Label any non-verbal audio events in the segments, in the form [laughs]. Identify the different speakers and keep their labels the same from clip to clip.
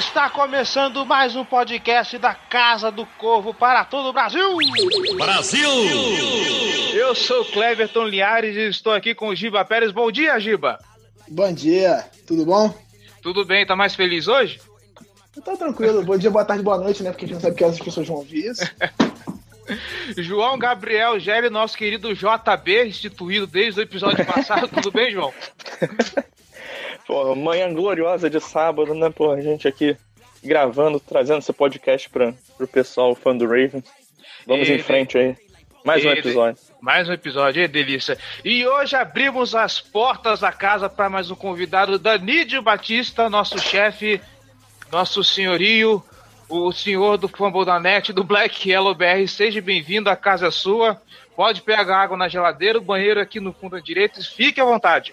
Speaker 1: Está começando mais um podcast da Casa do Corvo para todo o Brasil!
Speaker 2: Brasil!
Speaker 1: Eu sou Cleverton Liares e estou aqui com o Giba Pérez. Bom dia, Giba!
Speaker 3: Bom dia, tudo bom?
Speaker 1: Tudo bem, tá mais feliz hoje?
Speaker 3: Tá tranquilo, bom dia, boa tarde, boa noite, né? Porque a gente não sabe que as pessoas vão ouvir isso. [laughs]
Speaker 1: João Gabriel Gelli, nosso querido JB, instituído desde o episódio passado. Tudo bem, João? [laughs]
Speaker 4: Pô, manhã gloriosa de sábado, né, pô? A gente aqui gravando, trazendo esse podcast pra, pro pessoal fã do Raven. Vamos
Speaker 1: Ele-
Speaker 4: em frente aí. Mais um
Speaker 1: Ele-
Speaker 4: episódio.
Speaker 1: Mais um episódio, é delícia. E hoje abrimos as portas da casa para mais um convidado, Danídio Batista, nosso chefe, nosso senhorio, o senhor do Fumble da Net, do Black Yellow BR. Seja bem-vindo, a casa é sua. Pode pegar água na geladeira, o banheiro aqui no fundo à direita. Fique à vontade.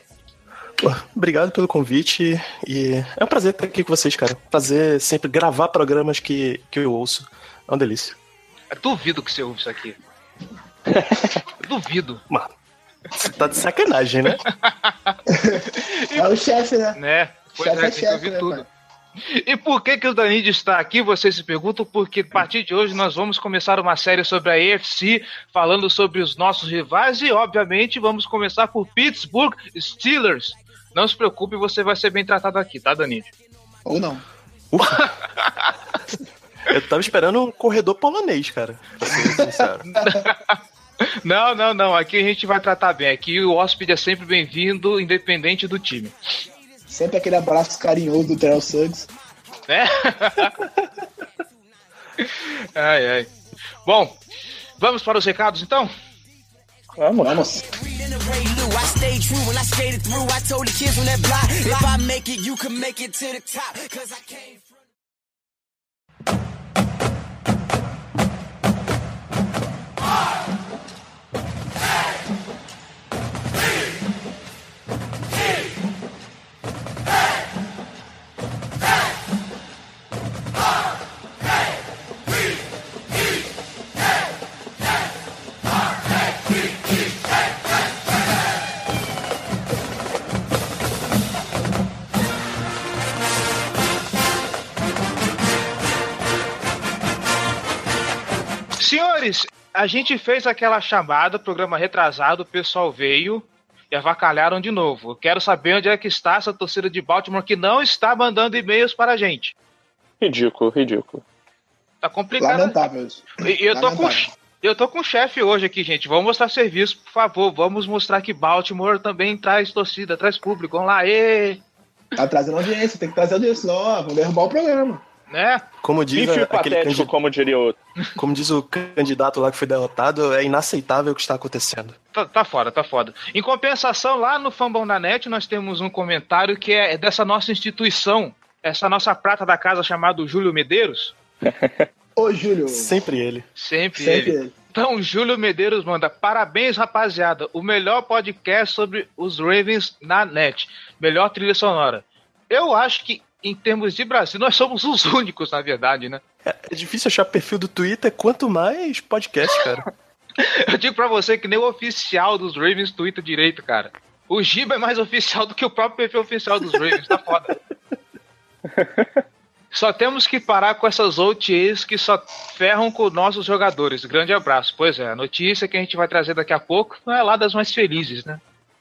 Speaker 2: Pô, Obrigado pelo convite e é um prazer estar aqui com vocês, cara. Prazer sempre gravar programas que, que eu ouço. É uma delícia.
Speaker 1: Eu duvido que você ouve isso aqui. [laughs] Eu duvido,
Speaker 2: Mano, você tá de sacanagem, né?
Speaker 3: É o chefe, né?
Speaker 1: né? Pois
Speaker 3: Chefe
Speaker 1: é,
Speaker 3: é chefe, né,
Speaker 1: tudo.
Speaker 3: pai?
Speaker 1: E por que, que o Danídio está aqui? Vocês se perguntam, porque a partir de hoje nós vamos começar uma série sobre a AFC, falando sobre os nossos rivais e, obviamente, vamos começar por Pittsburgh Steelers. Não se preocupe, você vai ser bem tratado aqui, tá, Danídio?
Speaker 3: Ou não. [laughs]
Speaker 2: Eu tava esperando um corredor polonês, cara. Pra ser sincero. [laughs]
Speaker 1: Não, não, não. Aqui a gente vai tratar bem. Aqui o hóspede é sempre bem-vindo, independente do time.
Speaker 3: Sempre aquele abraço carinhoso do Terrell Suggs.
Speaker 1: né? [laughs] ai, ai. Bom, vamos para os recados então?
Speaker 4: Vamos.
Speaker 3: Vamos.
Speaker 1: A gente fez aquela chamada, programa retrasado, o pessoal veio e avacalharam de novo. Quero saber onde é que está essa torcida de Baltimore que não está mandando e-mails para a gente.
Speaker 4: Ridículo, ridículo.
Speaker 1: Tá complicado.
Speaker 3: Lamentável isso.
Speaker 1: E eu tô com
Speaker 3: Lamentável.
Speaker 1: eu tô com o chefe hoje aqui, gente. Vamos mostrar serviço, por favor. Vamos mostrar que Baltimore também traz torcida, traz público. Vamos lá, ê!
Speaker 3: Tá trazendo audiência, tem que trazer audiência, senão ó, vão derrubar o programa.
Speaker 1: Né?
Speaker 2: Como diz, a- aquele
Speaker 4: patético,
Speaker 2: candid...
Speaker 4: como diria outro.
Speaker 2: como diz o candidato lá que foi derrotado, é inaceitável o que está acontecendo.
Speaker 1: Tá, tá foda, tá foda. Em compensação, lá no Fambão da Net, nós temos um comentário que é dessa nossa instituição, essa nossa prata da casa chamado Júlio Medeiros. [laughs]
Speaker 3: Ô, Júlio.
Speaker 2: Sempre ele.
Speaker 1: Sempre,
Speaker 3: Sempre
Speaker 1: ele.
Speaker 3: ele.
Speaker 1: Então, Júlio Medeiros manda: parabéns, rapaziada. O melhor podcast sobre os Ravens na net. Melhor trilha sonora. Eu acho que, em termos de Brasil, nós somos os únicos, na verdade, né?
Speaker 2: É, é difícil achar perfil do Twitter, quanto mais podcast, cara. [laughs]
Speaker 1: Eu digo pra você que nem o oficial dos Ravens twitta direito, cara. O Giba é mais oficial do que o próprio perfil oficial dos Ravens, tá foda. [laughs] Só temos que parar com essas OTAs que só ferram com nossos jogadores. Grande abraço. Pois é, a notícia que a gente vai trazer daqui a pouco não é lá das mais felizes, né?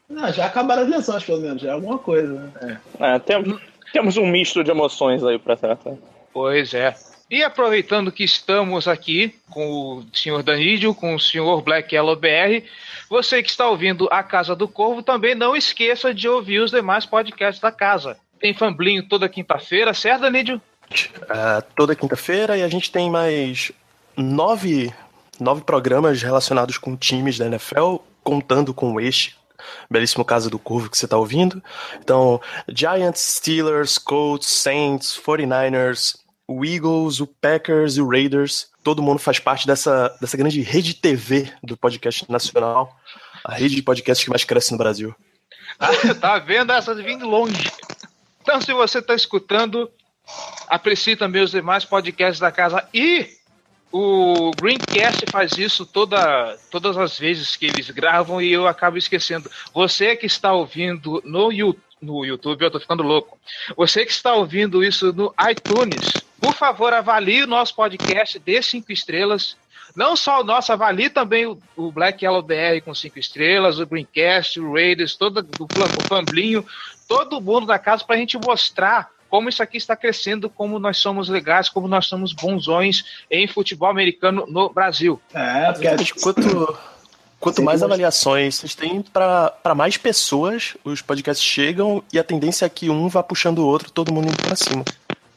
Speaker 3: Não, já acabaram as lesões, pelo menos. Já é alguma coisa, né?
Speaker 4: É, temos, temos um misto de emoções aí pra tratar.
Speaker 1: Pois é. E aproveitando que estamos aqui com o senhor Danídio, com o senhor Black Yellow BR, você que está ouvindo a Casa do Corvo, também não esqueça de ouvir os demais podcasts da casa. Tem Famblinho toda quinta-feira, certo, Danídio?
Speaker 2: Uh, toda quinta-feira e a gente tem mais nove, nove programas relacionados com times da NFL, contando com este belíssimo Casa do Corvo que você está ouvindo. Então, Giants, Steelers, Colts, Saints, 49ers, o Eagles, o Packers e o Raiders. Todo mundo faz parte dessa, dessa grande rede TV do podcast nacional, a rede de podcasts que mais cresce no Brasil.
Speaker 1: tá vendo essas vindo longe. Então, se você está escutando, aprecie também os demais podcasts da casa e o Greencast faz isso toda, todas as vezes que eles gravam e eu acabo esquecendo. Você que está ouvindo no YouTube, no YouTube, eu tô ficando louco. Você que está ouvindo isso no iTunes, por favor, avalie o nosso podcast, dê cinco estrelas. Não só o nosso, avalie também o, Black Yellow BR com cinco estrelas, o Greencast, o Raiders, todo o, o Famblinho, todo mundo da casa, para a gente mostrar como isso aqui está crescendo, como nós somos legais, como nós somos bonzões em futebol americano no Brasil.
Speaker 2: É, porque quanto, quanto mais avaliações vocês têm para mais pessoas, os podcasts chegam e a tendência é que um vá puxando o outro, todo mundo indo para cima.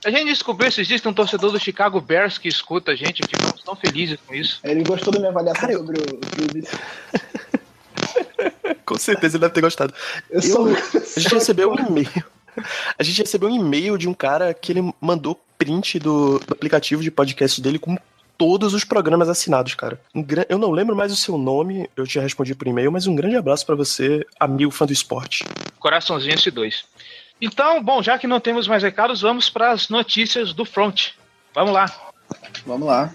Speaker 1: A gente descobriu se existe um torcedor do Chicago Bears que escuta a gente, ficamos tão felizes com isso.
Speaker 3: Ele gostou da minha avaliação Cara, sobre o clube. [laughs]
Speaker 2: com certeza ele deve ter gostado. Eu, eu sou... A gente recebeu um e-mail [laughs] a gente recebeu um e-mail de um cara que ele mandou print do, do aplicativo de podcast dele com todos os programas assinados, cara. Um eu não lembro mais o seu nome, eu te respondi por e-mail, mas um grande abraço para você, amigo fã do esporte.
Speaker 1: Coraçãozinho S2. Então, bom, já que não temos mais recados, vamos para as notícias do front. Vamos lá.
Speaker 3: Vamos lá.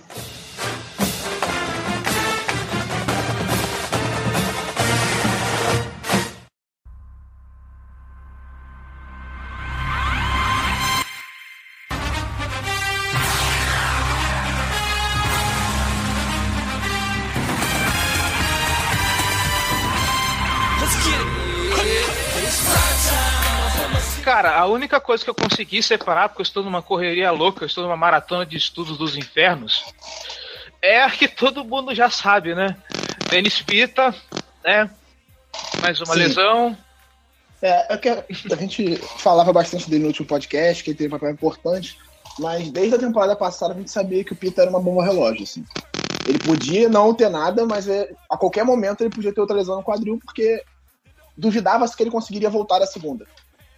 Speaker 1: Cara, a única coisa que eu consegui separar, porque eu estou numa correria louca, eu estou numa maratona de estudos dos infernos, é a que todo mundo já sabe, né? Denis Pita, né? Mais uma Sim. lesão.
Speaker 3: É, é que a gente falava bastante dele no último podcast, que ele teve um papel importante, mas desde a temporada passada a gente sabia que o Pita era uma bomba relógio, assim. Ele podia não ter nada, mas é, a qualquer momento ele podia ter outra lesão no quadril, porque duvidava-se que ele conseguiria voltar à segunda.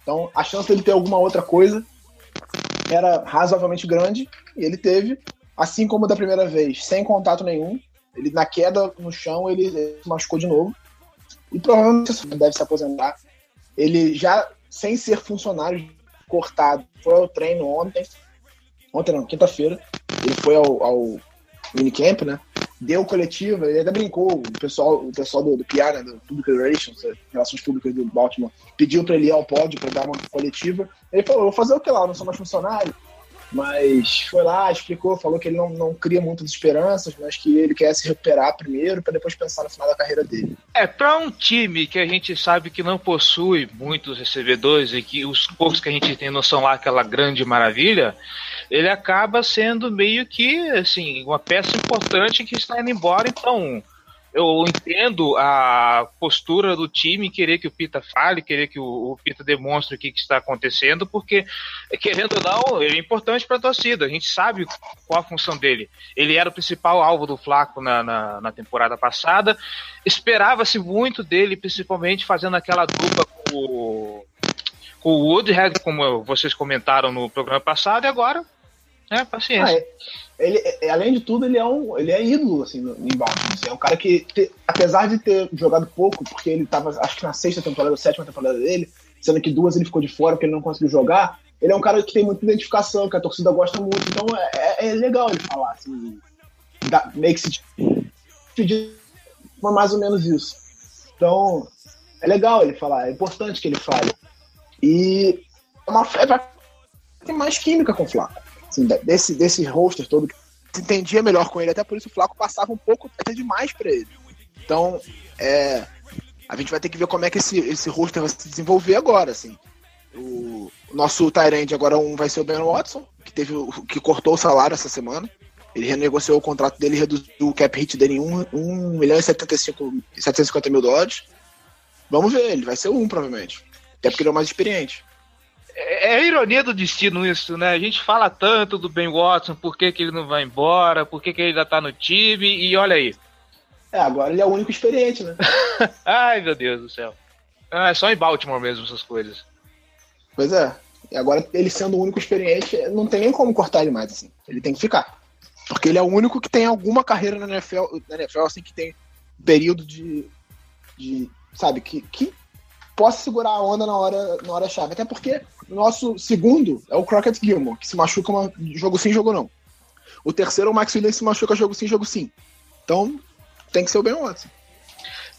Speaker 3: Então, a chance dele ter alguma outra coisa era razoavelmente grande, e ele teve, assim como da primeira vez, sem contato nenhum. Ele, na queda no chão, ele, se machucou de novo. E provavelmente deve se aposentar. Ele já, sem ser funcionário cortado, foi ao treino ontem. Ontem não, quinta-feira. Ele foi ao, ao minicamp, né? Deu coletiva, ele até brincou, o pessoal, o pessoal do, do PR, né, do Public Relations, eh, Relações Públicas do Baltimore, pediu para ele ir ao pódio para dar uma coletiva. Ele falou, vou fazer o que lá, não sou mais funcionário. Mas foi lá, explicou, falou que ele não, não cria muitas esperanças, mas que ele quer se recuperar primeiro para depois pensar no final da carreira dele.
Speaker 1: É, para um time que a gente sabe que não possui muitos recebedores e que os poucos que a gente tem não são lá aquela grande maravilha, ele acaba sendo meio que assim uma peça importante que está indo embora. Então, eu entendo a postura do time querer que o Pita fale, querer que o, o Pita demonstre o que, que, está acontecendo, porque, querendo ou não, ele é importante para a torcida. A gente sabe qual a função dele. Ele era o principal alvo do Flaco na, na, na temporada passada. Esperava-se muito dele, principalmente fazendo aquela dupla com o, com o Woodhead, como vocês comentaram no programa passado, e agora é, paciência. Ah,
Speaker 3: é, ele, é, além de tudo, ele é um ele é ídolo, assim, no, em Baltimore. Assim, é um cara que, te, apesar de ter jogado pouco, porque ele estava acho que na sexta temporada ou sétima temporada dele, sendo que duas ele ficou de fora porque ele não conseguiu jogar, ele é um cara que tem muita identificação, que a torcida gosta muito, então é, é, é legal ele falar, assim, da, make se pedir mais ou menos isso. Então, é legal ele falar, é importante que ele fale. E é uma, é, tem mais química com o Flaco assim, desse, desse roster todo, se entendia melhor com ele, até por isso o Flaco passava um pouco até demais para ele. Então, é, a gente vai ter que ver como é que esse, esse roster vai se desenvolver agora, assim. O, nosso Tyrande agora um vai ser o Ben Watson, que teve que cortou o salário essa semana. Ele renegociou o contrato dele reduziu o cap hit dele em 1, 1 milhão e 75, 750 mil dólares. Vamos ver, ele vai ser um, provavelmente. Até porque ele é o mais experiente.
Speaker 1: É, é ironia do destino isso, né? A gente fala tanto do Ben Watson, por que, que ele não vai embora, por que, que ele ainda tá no time, e olha aí.
Speaker 3: É, agora ele é o único experiente, né? [laughs]
Speaker 1: Ai, meu Deus do céu. Ah, é só em Baltimore mesmo essas coisas.
Speaker 3: Pois é. E agora, ele sendo o único experiente, não tem nem como cortar ele mais, assim. Ele tem que ficar. Porque ele é o único que tem alguma carreira na NFL, na NFL assim, que tem período de. de sabe, que, que possa segurar a onda na hora, na hora chave. Até porque o nosso segundo é o Crockett Gilmore, que se machuca uma, jogo sim, jogo não. O terceiro é o Max Williams se machuca jogo sim, jogo sim. Então, tem que ser o Ben Watson.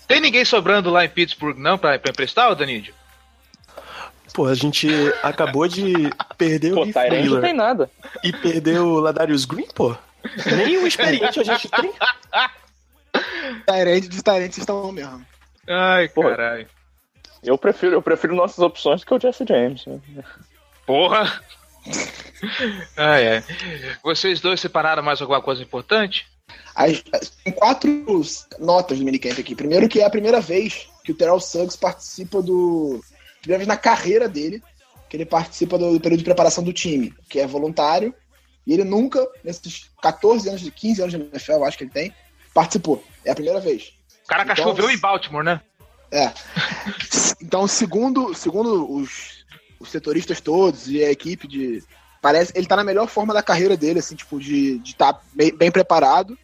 Speaker 1: Tem ninguém sobrando lá em Pittsburgh, não, pra, pra emprestar, Danídio?
Speaker 2: Pô, a gente acabou de perder
Speaker 4: Pô,
Speaker 2: o Heath
Speaker 4: Tyrande não
Speaker 2: Miller
Speaker 4: tem nada.
Speaker 2: e perder o Ladarius Green, pô. Nem o experiente a gente tem.
Speaker 3: Tyrande de Tyrande estão mesmo.
Speaker 1: Ai,
Speaker 4: Porra.
Speaker 1: caralho.
Speaker 4: Eu prefiro, eu prefiro nossas opções do que o Jesse James. né?
Speaker 1: Porra! Ai, ai. Vocês dois separaram mais alguma coisa importante?
Speaker 3: As- as- Tem quatro notas do minicamp aqui. Primeiro que é a primeira vez que o Terrell Suggs participa do... Primeira vez na carreira dele que ele participa do, do período de preparação do time, que é voluntário. E ele nunca, nesses 14 anos, de 15 anos de NFL, eu acho que ele tem, participou. É a primeira vez.
Speaker 1: Caraca,
Speaker 3: Então-
Speaker 1: choveu em Baltimore, né?
Speaker 3: É. Então, segundo, segundo os, os setoristas todos e a equipe de. Parece ele tá na melhor forma da carreira dele, assim, tipo, de estar tá bem, bem preparado.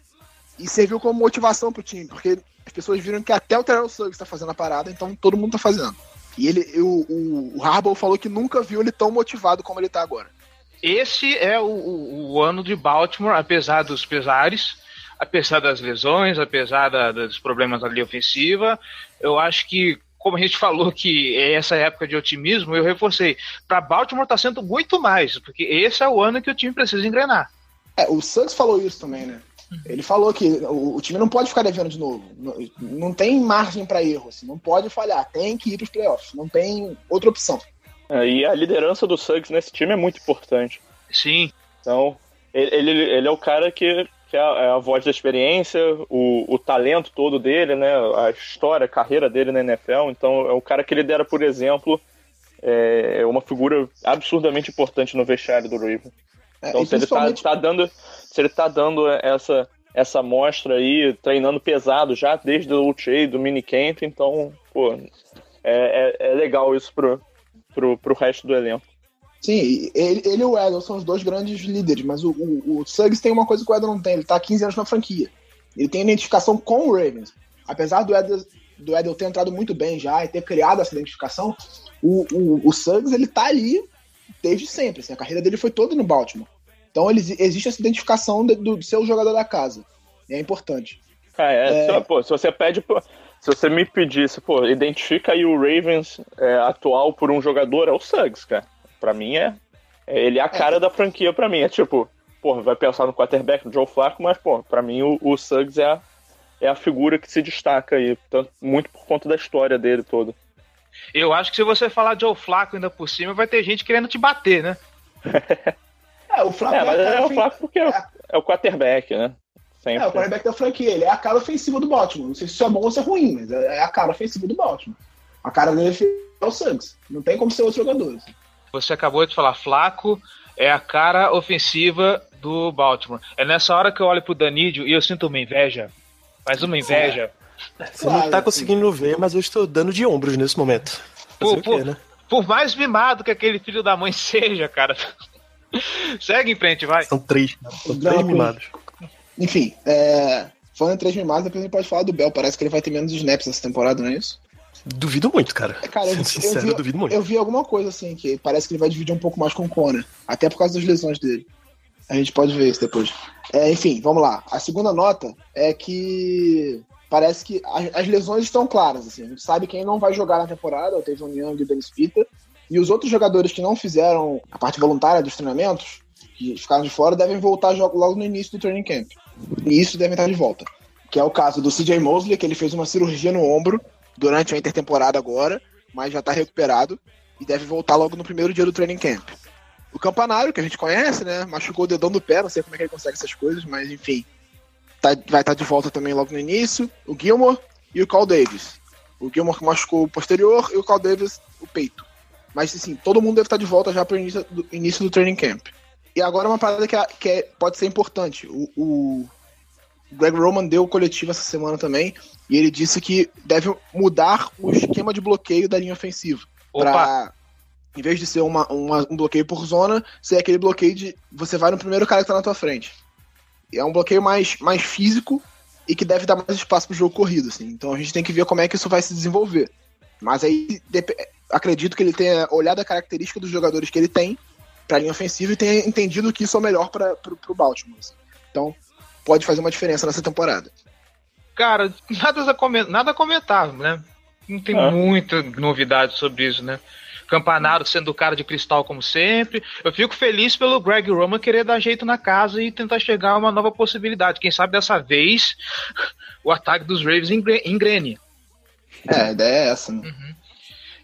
Speaker 3: E serviu como motivação pro time, porque as pessoas viram que até o Terrell Suggs tá fazendo a parada, então todo mundo tá fazendo. E ele, o, o, Harbaugh falou que nunca viu ele tão motivado como ele tá agora.
Speaker 1: Esse é o, o- o ano de Baltimore, apesar dos pesares, apesar das lesões, apesar da- dos problemas ali ofensiva. Eu acho que, como a gente falou que é essa época de otimismo, eu reforcei. Para Baltimore tá sendo muito mais, porque esse é o ano que o time precisa engrenar.
Speaker 3: É, o Suggs falou isso também, né? Ele falou que o, o time não pode ficar devendo de novo. Não, não tem margem para erro, assim, não pode falhar. Tem que ir pros playoffs. Não tem outra opção.
Speaker 4: É, E a liderança do Suggs nesse time é muito importante.
Speaker 1: Sim,
Speaker 4: Então, ele, ele, ele é o cara que, que é a, é a voz da experiência, o, o talento todo dele, né? A história, a carreira dele na NFL. Então, é o cara que lidera, por exemplo, é uma figura absurdamente importante no vestiário do Raven.
Speaker 3: É,
Speaker 4: Então,
Speaker 3: e
Speaker 4: se ele tá, tá dando, se ele tá dando essa essa mostra aí, treinando pesado já desde o UTA, do minicamp, então, pô, é, é, é legal isso pro, pro, pro resto do elenco.
Speaker 3: Sim, ele, ele e o Edel são os dois grandes líderes, mas o, o, o Suggs tem uma coisa que o Edel não tem, ele tá há 15 anos na franquia. Ele tem identificação com o Ravens. Apesar do Edel, do Edel ter entrado muito bem já e ter criado essa identificação, o, o, o Suggs ele tá ali desde sempre. assim, a carreira dele foi toda no Baltimore. Então ele, existe essa identificação de- do, seu jogador da casa. E é importante.
Speaker 4: Ah, é,
Speaker 3: É.
Speaker 4: se- pô, se você pede, pô, se você me pedisse, pô, identifica aí o Ravens é, atual por um jogador, é o Suggs, cara. Pra mim é, é- ele é a cara da franquia pra mim, é tipo, pô, vai pensar no quarterback, no Joe Flacco, mas, pô, pra mim o, o Suggs é a, é a figura que se destaca aí, tanto, muito por conta da história dele todo.
Speaker 1: eu acho que se você falar de Joe Flaco ainda por cima, vai ter gente querendo te bater, né? [laughs]
Speaker 3: É, o Flacco
Speaker 4: É, mas
Speaker 3: a
Speaker 4: é
Speaker 3: cara
Speaker 4: o Flacco porque é, o- é o quarterback, né? Sempre.
Speaker 3: É, o quarterback da franquia, ele é a cara ofensiva do Baltimore. Não sei se isso é bom ou se é ruim, mas é é a cara ofensiva do Baltimore. A cara dele é o Suggs. Não tem como ser outro jogador. assim.
Speaker 1: Você acabou de falar, Flaco é a cara ofensiva do Baltimore. É nessa hora que eu olho pro Danídio e eu sinto uma inveja. Mas uma inveja.
Speaker 2: Você não tá
Speaker 3: Claro,
Speaker 2: conseguindo ver, mas eu estou dando de ombros nesse momento. O
Speaker 1: pô.
Speaker 2: quê, né?
Speaker 1: Por mais mimado que aquele filho da mãe [laughs] seja, cara. Segue em frente, vai.
Speaker 2: São três, são
Speaker 3: Não,
Speaker 2: três mimados.
Speaker 3: Enfim, é... falando em três mimados, depois a gente pode falar do Bell. Parece que ele vai ter menos snaps essa temporada, não é isso?
Speaker 2: Duvido muito, cara.
Speaker 3: Cara, eu,
Speaker 2: Sendo
Speaker 3: eu
Speaker 2: sincero,
Speaker 3: vi,
Speaker 2: eu duvido muito.
Speaker 3: eu vi alguma coisa assim, que parece que ele vai dividir um pouco mais com o Conor. Até por causa das lesões dele. A gente pode ver isso depois. É, enfim, vamos lá. A segunda nota é que parece que as, as lesões estão claras. Assim. A gente sabe quem não vai jogar na temporada, o Tevon Young e o Dennis Pitta. E os outros jogadores que não fizeram a parte voluntária dos treinamentos, que ficaram de fora, devem voltar logo no início do training camp. E isso devem estar de volta. Que é o caso do CJ Mosley, que ele fez uma cirurgia no ombro durante a intertemporada agora, mas já está recuperado e deve voltar logo no primeiro dia do training camp. o Campanário, que a gente conhece, né? Machucou o dedão do pé, não sei como é que ele consegue essas coisas, mas enfim. Tá, vai estar de volta também logo no início. O Gilmore e o Carl Davis. O Gilmore que machucou o posterior e o Carl Davis o peito. Mas assim, todo mundo deve estar de volta já para o início do, início do training camp. E agora uma parada que, é- que é- pode ser importante. O Greg Roman deu o coletivo essa semana também, e ele disse que deve mudar o esquema de bloqueio da linha ofensiva.
Speaker 1: Opa,
Speaker 3: Pra, em vez de ser uma, uma- um bloqueio por zona, ser aquele bloqueio de você vai no primeiro cara que tá na tua frente. E é um bloqueio mais, mais físico e que deve dar mais espaço pro jogo corrido, assim. Então a gente tem que ver como é que isso vai se desenvolver. Mas aí acredito que ele tenha olhado a característica dos jogadores que ele tem pra linha ofensiva e tenha entendido que isso é o melhor para pro Baltimore. assim. Então pode fazer uma diferença nessa temporada.
Speaker 1: cara, nada a, comen- nada a comentar, né? Não tem
Speaker 4: Ah.
Speaker 1: muita novidade sobre isso, né? Campanaro sendo o cara de cristal como sempre. Eu fico feliz pelo Greg Roman querer dar jeito na casa e tentar chegar a uma nova possibilidade. Quem sabe dessa vez [laughs] o ataque dos Ravens engre- engrene.
Speaker 3: É, a ideia é essa, né?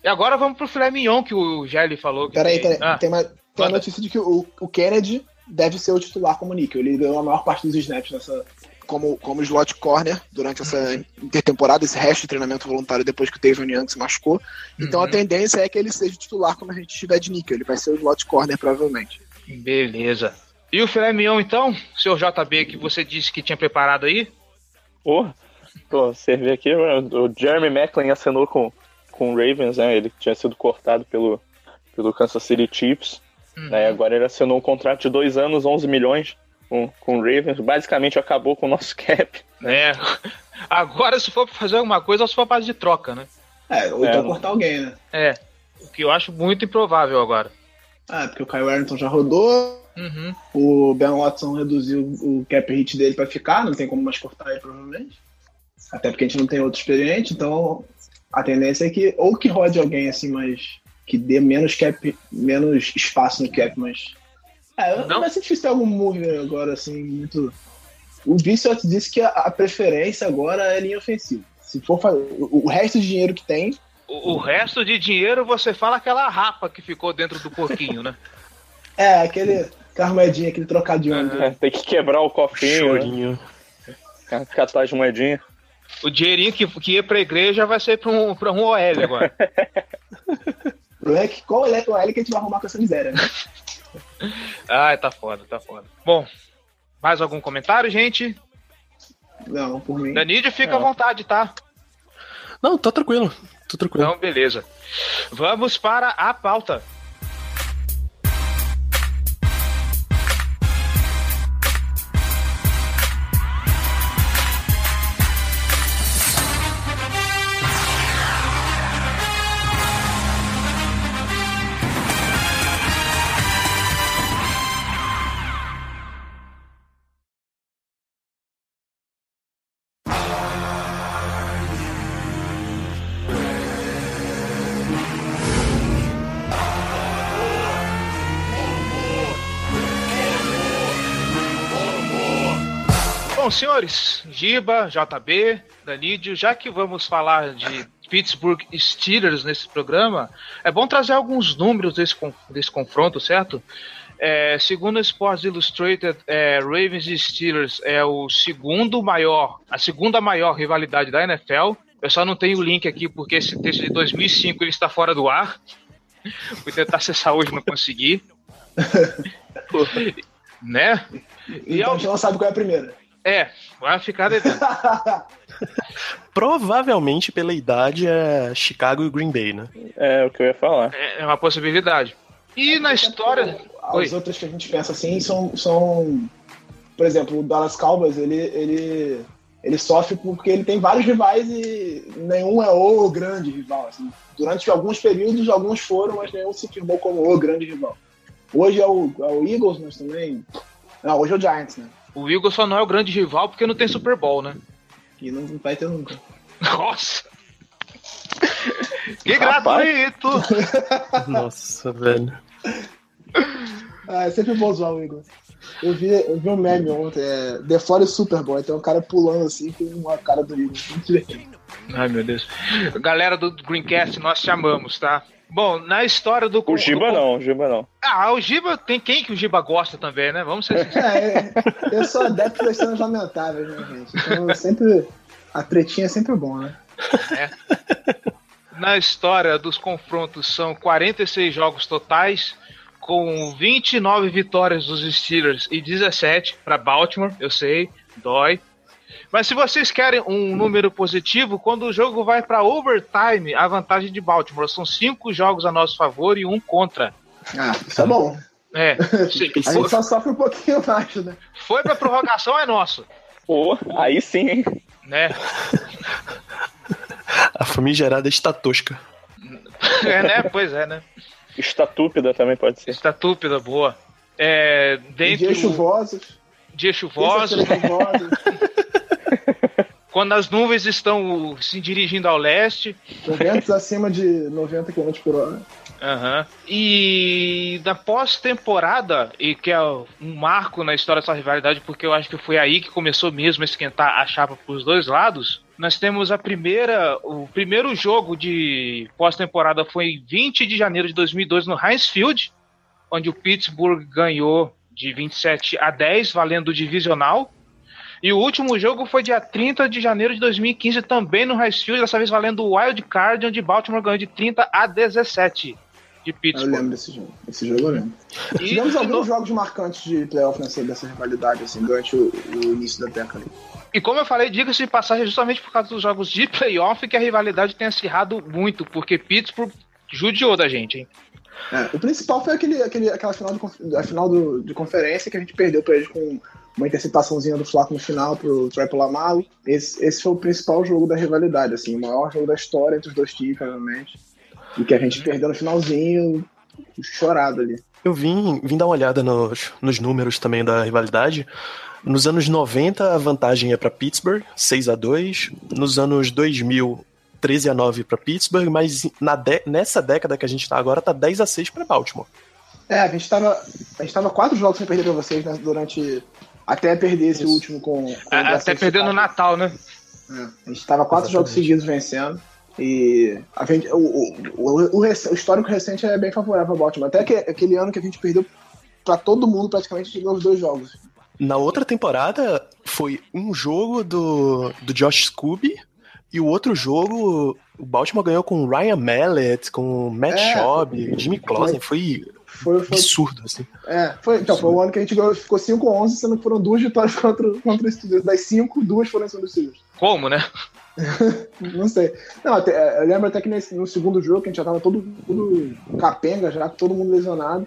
Speaker 1: E agora vamos pro filé mignon que o Gelli falou. Que
Speaker 3: Peraí,
Speaker 1: tem-
Speaker 3: tem,
Speaker 1: Ah,
Speaker 3: tem, uma, tem a
Speaker 1: manda.
Speaker 3: notícia de que o, o Kennedy deve ser o titular como níquel. Ele ganhou a maior parte dos snaps nessa, como, como slot corner durante essa intertemporada, esse resto de treinamento voluntário depois que o Tavion Young se machucou. Então
Speaker 1: Uhum.
Speaker 3: a tendência é que ele seja titular quando a gente estiver de níquel. Ele vai ser o slot corner, provavelmente.
Speaker 1: Beleza. E o filé mignon, então? Seu JB, que você disse que tinha preparado aí?
Speaker 4: Pô, você vê aqui, mano, o Jeremy Macklin assinou com, com o Ravens, né? Ele tinha sido cortado pelo, pelo Kansas City Chiefs. Né, agora ele assinou um contrato de dois anos, 11 milhões com, com o Ravens. Basicamente acabou com o nosso [laughs] cap.
Speaker 1: É. Agora, se for pra fazer alguma coisa, só se for base de troca, né?
Speaker 3: É, ou
Speaker 4: É,
Speaker 3: então
Speaker 4: não-
Speaker 3: cortar alguém, né?
Speaker 1: É. O que eu acho muito improvável agora.
Speaker 3: Ah, porque o Kyle Warrington já rodou,
Speaker 1: Uhum.
Speaker 3: o Ben Watson reduziu o cap hit dele pra ficar, não tem como mais cortar ele, provavelmente. Até porque a gente não tem outro experiente, então a tendência é que ou que rode alguém assim, mas que dê menos cap, menos espaço no cap, mas. É,
Speaker 1: Não?
Speaker 3: vai ser difícil ter algum move agora, assim, muito. O Vicious disse que a, a preferência agora é linha ofensiva. Se for fazer. O, o resto de dinheiro que tem,
Speaker 1: O, o resto de dinheiro você fala aquela rapa que ficou dentro do porquinho, né? [laughs]
Speaker 3: é aquele. Aquela moedinha, aquele trocadinho.
Speaker 4: É, tem que quebrar o cofrinho, né?
Speaker 2: Chorinho.
Speaker 4: catar as moedinhas.
Speaker 1: O dinheirinho que, que ia pra igreja vai ser pra um, pra um OL agora. [laughs]
Speaker 3: Problema é que qual é o L que a gente vai arrumar com essa miséria, né? [laughs]
Speaker 1: Ai, tá foda, tá foda. Bom, mais algum comentário, gente?
Speaker 3: Não, por mim.
Speaker 1: Danídio, fica à vontade, tá?
Speaker 2: Não, tá tranquilo. Tô tranquilo.
Speaker 1: Então, beleza. Vamos para a pauta. Senhores, Giba, JB, Danídio, já que vamos falar de Pittsburgh Steelers nesse programa, é bom trazer alguns números desse, desse confronto, certo? É, segundo o Sports Illustrated, é, Ravens e Steelers é o segundo maior, a segunda maior rivalidade da NFL. Eu só não tenho o link aqui porque esse texto de 2005 ele está fora do ar. [laughs] Fui tentar acessar hoje, não consegui. [laughs] né? E
Speaker 3: Então
Speaker 1: ao-
Speaker 3: a gente não sabe qual é a primeira.
Speaker 1: É, vai ficar devendo. [laughs]
Speaker 2: Provavelmente, pela idade, é Chicago e Green Bay, né?
Speaker 4: É o que eu ia falar.
Speaker 1: É é uma possibilidade. E na história. Oi.
Speaker 3: As outras que a gente pensa assim são, são por exemplo, o Dallas Cowboys, ele, ele, ele sofre porque ele tem vários rivais e nenhum é o grande rival. assim. Durante alguns períodos, alguns foram, mas nenhum se firmou como o grande rival. Hoje é o, é o Eagles, mas também. Não, hoje é o Giants, né?
Speaker 1: O Eagles só não é o grande rival porque não tem Super Bowl, né?
Speaker 3: E não vai ter nunca.
Speaker 1: Nossa! Que gratuito!
Speaker 2: Nossa, velho.
Speaker 3: Ah, é sempre bom zoar o Eagles. Eu vi, eu vi um meme ontem, é The Fore Super Bowl, tem um cara pulando assim com uma cara do Eagles. Muito divertido.
Speaker 1: Ai, meu Deus. Galera do Greencast, nós chamamos, tá? Bom, na história do.
Speaker 4: O Giba
Speaker 1: do-
Speaker 4: não, o Giba não.
Speaker 1: Ah, o Giba tem quem que o Giba gosta também, né? Vamos ser sinceros.
Speaker 3: É, eu sou adepto das cenas lamentáveis, né, gente? Então sempre. A tretinha é sempre bom, né?
Speaker 1: Na história dos confrontos são 46 jogos totais, com 29 vitórias dos Steelers e 17 para Baltimore, eu sei, dói. Mas se vocês querem um número positivo, quando o jogo vai para overtime, a vantagem de Baltimore são cinco jogos a nosso favor e um contra.
Speaker 3: Ah, isso é bom.
Speaker 1: É, [laughs]
Speaker 3: A gente só sofre um pouquinho mais, né?
Speaker 1: foi pra prorrogação, é nosso.
Speaker 4: Pô, aí sim, hein?
Speaker 1: Né?
Speaker 2: A famigerada estatosca.
Speaker 1: É, né? Pois é, né?
Speaker 4: Estatúpida também pode ser.
Speaker 1: Está túpida, boa. É, dentro
Speaker 3: dias chuvosos.
Speaker 1: dias chuvosos,
Speaker 3: chuvosa, [laughs] [laughs]
Speaker 1: quando as nuvens estão se dirigindo ao leste.
Speaker 3: com ventos acima de 90 km por hora.
Speaker 1: Aham. E na pós-temporada, e que é um marco na história dessa rivalidade, porque eu acho que foi aí que começou mesmo a esquentar a chapa pros dois lados. Nós temos a primeira. O primeiro jogo de pós-temporada foi em 20 de janeiro de 2002 no Heinz Field, onde o Pittsburgh ganhou de 27 a 10, valendo o divisional. E o último jogo foi dia 30 de janeiro de 2015, também no Heinz Field, dessa vez valendo o Wild Card, onde Baltimore ganhou de 30 a 17 de
Speaker 3: Eu
Speaker 1: Pittsburgh.
Speaker 3: lembro desse jogo. Esse jogo eu lembro.
Speaker 1: E,
Speaker 3: Tivemos alguns
Speaker 1: novo-
Speaker 3: jogos marcantes de playoff nessa, dessa rivalidade, assim, durante o, o início da década.
Speaker 1: e como eu falei, diga-se de passagem, justamente por causa dos jogos de playoff que a rivalidade tem acirrado muito, porque Pittsburgh judiou da gente, hein?
Speaker 3: É, o principal foi aquele, aquele, aquela final, de, final do, de conferência que a gente perdeu pra eles com uma interceptaçãozinha do Flaco no final pro Trapple Amalo. Esse, esse foi o principal jogo da rivalidade, assim, o maior jogo da história entre os dois times, provavelmente. E que a gente perdeu no finalzinho, chorado ali.
Speaker 2: Eu vim, vim dar uma olhada nos, nos números também da rivalidade. Nos anos 90, a vantagem é para Pittsburgh, 6 a 2 Nos anos 2000, 13 a 9 para Pittsburgh, mas na de- nessa década que a gente tá agora, tá 10 a 6 para Baltimore.
Speaker 3: É, a gente tava. A gente tava quatro jogos sem perder pra vocês, né, durante. Até perder esse último com. com o
Speaker 1: A- Até perdendo no. Natal, né?
Speaker 3: É, A gente tava quatro jogos seguidos vencendo. E a gente, o, o, o, o, histórico recente é bem favorável ao Baltimore. Até que, aquele ano que a gente perdeu pra todo mundo, praticamente, a gente ganhou os dois jogos.
Speaker 2: Na outra temporada, foi um jogo do, do Josh Scooby e o outro jogo, o Baltimore ganhou com o Ryan Mallett, com o Matt
Speaker 3: É.
Speaker 2: Schaub, Jimmy Clausen. Foi
Speaker 3: Foi, foi,
Speaker 2: absurdo, assim.
Speaker 3: é, foi, então, foi o ano que a gente ganhou, ficou 5-11, sendo que foram duas vitórias [laughs] contra, contra os Steelers. Das cinco, duas foram em cima dos Steelers.
Speaker 1: Como, né? [laughs]
Speaker 3: Não sei. Não, até- é, eu lembro até que nesse- no segundo jogo, que a gente já tava todo, todo capenga, já com todo mundo lesionado,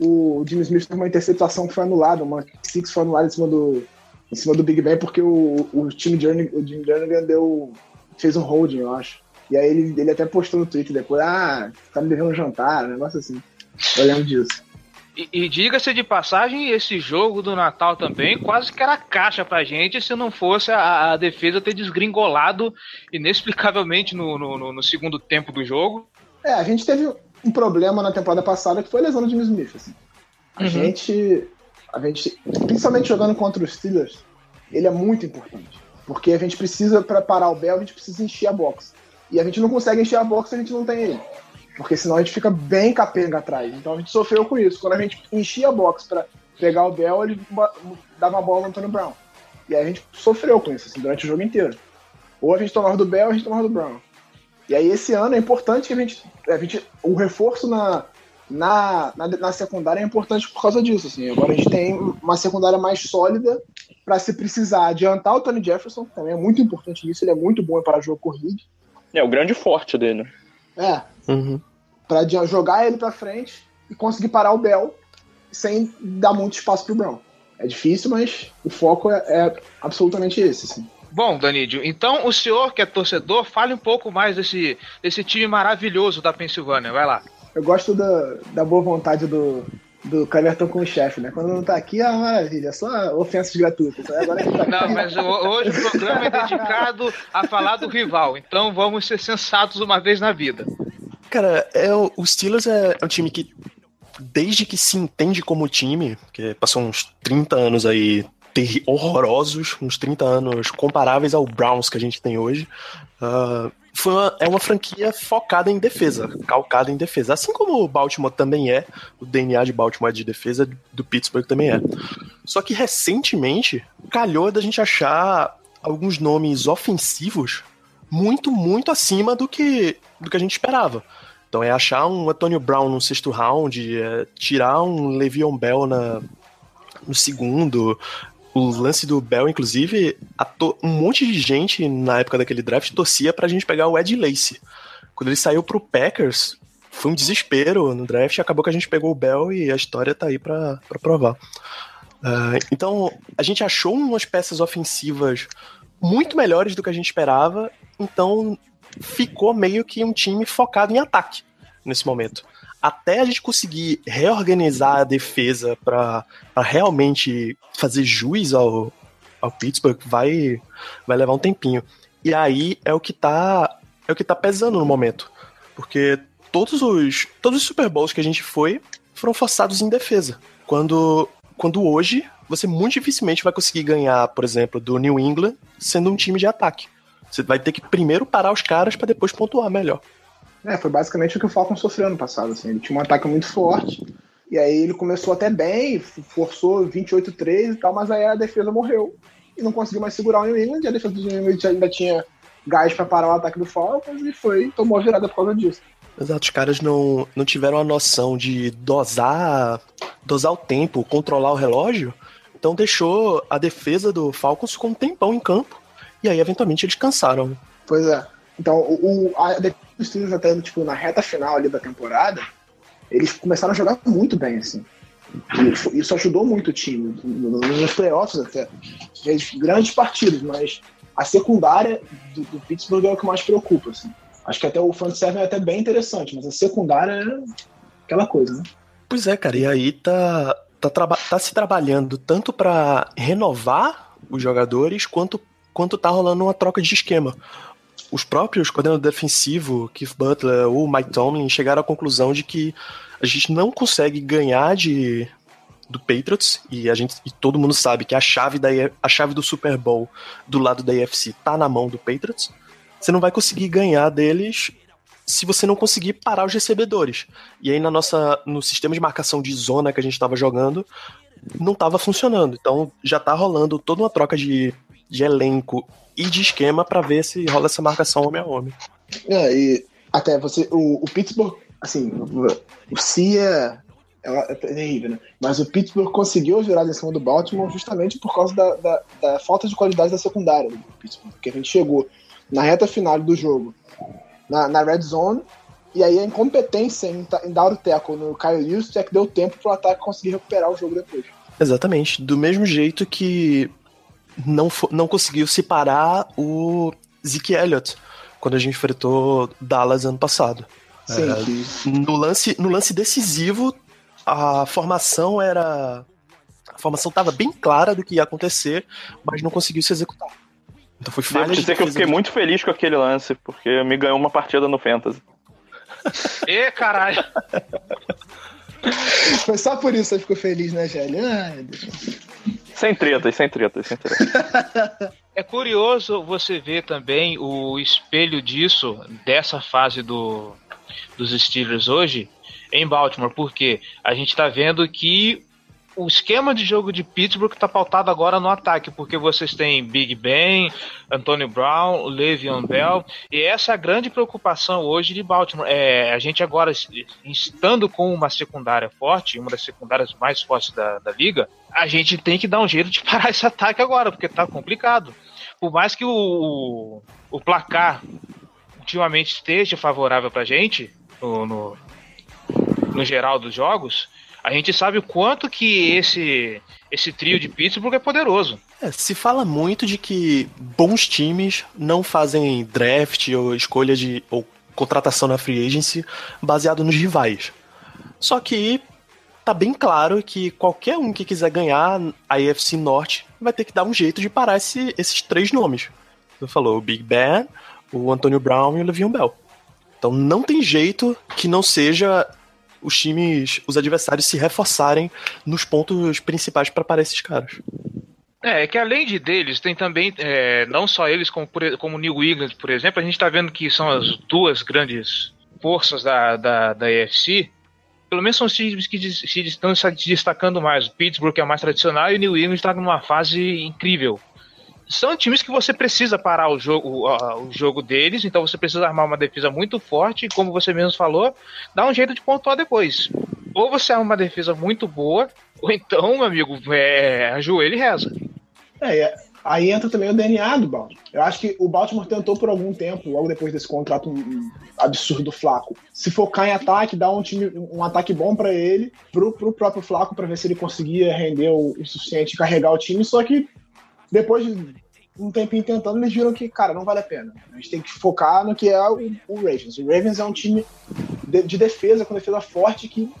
Speaker 3: o Jimmy Smith teve uma interceptação que foi anulada, uma six foi anulada em cima do, em cima do Big Ben, porque o, o time Journey, o Jernigan deu, fez um holding, eu acho. E aí ele, ele até postou no Twitter depois, ah, tá me devendo um jantar, um negócio assim. Eu lembro disso.
Speaker 1: E, e diga-se de passagem, esse jogo do Natal também quase que era caixa pra gente se não fosse a, a defesa ter desgringolado inexplicavelmente no, no, no- segundo tempo do jogo.
Speaker 3: É, a gente teve um problema na temporada passada que foi a lesão do Jimmy Smith. Assim. A
Speaker 1: Uhum.
Speaker 3: gente. A gente. Principalmente jogando contra os Steelers, ele é muito importante. Porque a gente precisa, pra parar o Bell, a gente precisa encher a box. E a gente não consegue encher a box se a gente não tem ele. Porque senão a gente fica bem capenga atrás. Então a gente sofreu com isso. Quando a gente enchia a box pra pegar o Bell, ele dava a bola no Antônio Brown. E aí a gente sofreu com isso, assim, durante o jogo inteiro. Ou a gente tomava do Bell ou a gente tomava do Brown. E aí esse ano é importante que a gente. A gente o reforço na, na, na, na secundária é importante por causa disso. Assim. Agora a gente tem uma secundária mais sólida para se precisar adiantar o Tony Jefferson, que também é muito importante nisso, ele é muito bom para jogo corrido.
Speaker 4: É o grande forte dele.
Speaker 3: É,
Speaker 2: Uhum.
Speaker 3: para jogar ele para frente e conseguir parar o Bell sem dar muito espaço pro Brown. É difícil, mas o foco é, é absolutamente esse. Assim.
Speaker 1: Bom, Danídio, então o senhor que é torcedor, fale um pouco mais desse, desse time maravilhoso da Pensilvânia. Vai lá.
Speaker 3: Eu gosto da, da boa vontade do, do Cleverton com o chefe, né? Quando não tá aqui, é uma maravilha, é só ofensas gratuitas. Agora ele tá.
Speaker 1: Não, mas ho- hoje o programa é dedicado a falar do rival, então vamos ser sensatos uma vez na vida.
Speaker 2: Cara, é, o Steelers é, é um time que, desde que se entende como time, que passou uns 30 anos aí terri- horrorosos, uns 30 anos comparáveis ao Browns que a gente tem hoje, ah, foi uma, é uma franquia focada em defesa, calcada em defesa. Assim como o Baltimore também é, o DNA de Baltimore é de defesa, do Pittsburgh também é. Só que recentemente, calhou da gente achar alguns nomes ofensivos muito, muito acima do que, do que a gente esperava. Então é achar um Antonio Brown no sexto round, é tirar um Le'Veon Bell na, no segundo, o lance do Bell, inclusive, um monte de gente na época daquele draft torcia pra gente pegar o Ed Lace. Quando ele saiu pro Packers, foi um desespero no draft, acabou que a gente pegou o Bell e a história tá aí pra, pra provar. Uh, então, a gente achou umas peças ofensivas muito melhores do que a gente esperava, então ficou meio que um time focado em ataque nesse momento até a gente conseguir reorganizar a defesa para realmente fazer juiz ao, ao Pittsburgh, vai, vai levar um tempinho. E aí é o que tá é o que tá pesando no momento. Porque todos os todos os Super Bowls que a gente foi foram forçados em defesa. Quando quando hoje você muito dificilmente vai conseguir ganhar, por exemplo, do New England sendo um time de ataque. Você vai ter que primeiro parar os caras para depois pontuar melhor.
Speaker 3: É, foi basicamente o que o Falcon sofreu no passado. Assim. Ele tinha um ataque muito forte, e aí ele começou até bem, forçou 28-3 e tal, mas aí a defesa morreu e não conseguiu mais segurar o New England. E a defesa do New England ainda tinha gás para parar o ataque do Falcons e foi tomou a virada por causa disso.
Speaker 2: Exato, os caras não, não tiveram a noção de dosar, dosar o tempo, controlar o relógio, então deixou a defesa do Falcons com um tempão em campo, e aí eventualmente eles cansaram.
Speaker 3: Pois é. Então, o, a dos Steelers até, tipo, na reta final ali da temporada, eles começaram a jogar muito bem, assim. E isso ajudou muito o time, nos playoffs até. Fez grandes partidas, mas a secundária do, do, Pittsburgh é o que mais preocupa, assim. Acho que até o front seven é até bem interessante, mas a secundária é aquela coisa, né?
Speaker 2: Pois é, cara, e aí tá, tá, tá se trabalhando tanto para renovar os jogadores, quanto, quanto tá rolando uma troca de esquema os próprios coordenadores defensivos, Keith Butler ou Mike Tomlin, chegaram à conclusão de que a gente não consegue ganhar de do Patriots e a gente e todo mundo sabe que a chave da a chave do Super Bowl do lado da AFC tá na mão do Patriots. Você não vai conseguir ganhar deles se você não conseguir parar os recebedores. E aí na nossa no sistema de marcação de zona que a gente estava jogando não estava funcionando. Então já tá rolando toda uma troca de, de elenco e de esquema para ver se rola essa marcação homem a homem.
Speaker 3: É, e até você, o, o Pittsburgh, assim, o Cia é, é terrível, né? Mas o Pittsburgh conseguiu a virada em cima do Baltimore justamente por causa da, da, da falta de qualidade da secundária do Pittsburgh. Porque a gente chegou na reta final do jogo, na, na red zone, e aí a incompetência em, em dar o teco no Kyle Lewis é que deu tempo pro ataque conseguir recuperar o jogo depois.
Speaker 2: Exatamente. Do mesmo jeito que não, não conseguiu separar o Zeke Elliott quando a gente enfrentou Dallas ano passado. Sim, é, no, lance, no lance decisivo, a formação era. A formação estava bem clara do que ia acontecer, mas não conseguiu se executar.
Speaker 4: Então foi falha Devo dizer que eu fiquei muito feliz com aquele lance, porque me ganhou uma partida no Fantasy. [laughs]
Speaker 1: Ê, caralho!
Speaker 3: Foi só por isso que você ficou feliz, né, Gelli? Ai,
Speaker 4: Deus. Sem tretas, sem tretas, sem tretas. [laughs]
Speaker 1: É curioso você ver também o espelho disso, dessa fase do, dos Steelers hoje, em Baltimore, porque a gente está vendo que o esquema de jogo de Pittsburgh está pautado agora no ataque, porque vocês têm Big Ben, Antonio Brown, Le'Veon Bell, e essa é a grande preocupação hoje de Baltimore. É, a gente agora, estando com uma secundária forte, uma das secundárias mais fortes da, da liga, a gente tem que dar um jeito de [laughs] parar esse ataque agora, porque está complicado. Por mais que o, o placar ultimamente esteja favorável para a gente, no, no, no geral dos jogos, a gente sabe o quanto que esse esse trio de Pittsburgh é poderoso.
Speaker 2: É, se fala muito de que bons times não fazem draft ou escolha de ou contratação na free agency baseado nos rivais. Só que tá bem claro que qualquer um que quiser ganhar a AFC Norte vai ter que dar um jeito de parar esse, esses três nomes. Você falou o Big Ben, o Antonio Brown e o Le'Veon Bell. Então não tem jeito que não seja os times, os adversários se reforçarem nos pontos principais para parar esses caras.
Speaker 1: É, é que além de deles, tem também, é, não só eles, como, como New England, por exemplo, a gente está vendo que são as duas grandes forças da, da, da AFC. Pelo menos são os times que estão se destacando mais. O Pittsburgh é mais tradicional e o New England está numa fase incrível. São times que você precisa parar o jogo, o, o jogo deles, então você precisa armar uma defesa muito forte, e como você mesmo falou, dá um jeito de pontuar depois. Ou você arma uma defesa muito boa, ou então, meu amigo, é, ajoelha e reza.
Speaker 3: É, é, aí entra também o DNA do Baltimore. Eu acho que o Baltimore tentou por algum tempo, logo depois desse contrato absurdo do Flaco, se focar em ataque, dar um time, um ataque bom para ele, pro, pro próprio Flaco, para ver se ele conseguia render o, o suficiente carregar o time. Só que depois de um tempinho tentando, eles viram que, cara, não vale a pena. A gente tem que focar no que é o, o Ravens. O Ravens é um time de, de, defesa, com defesa forte, que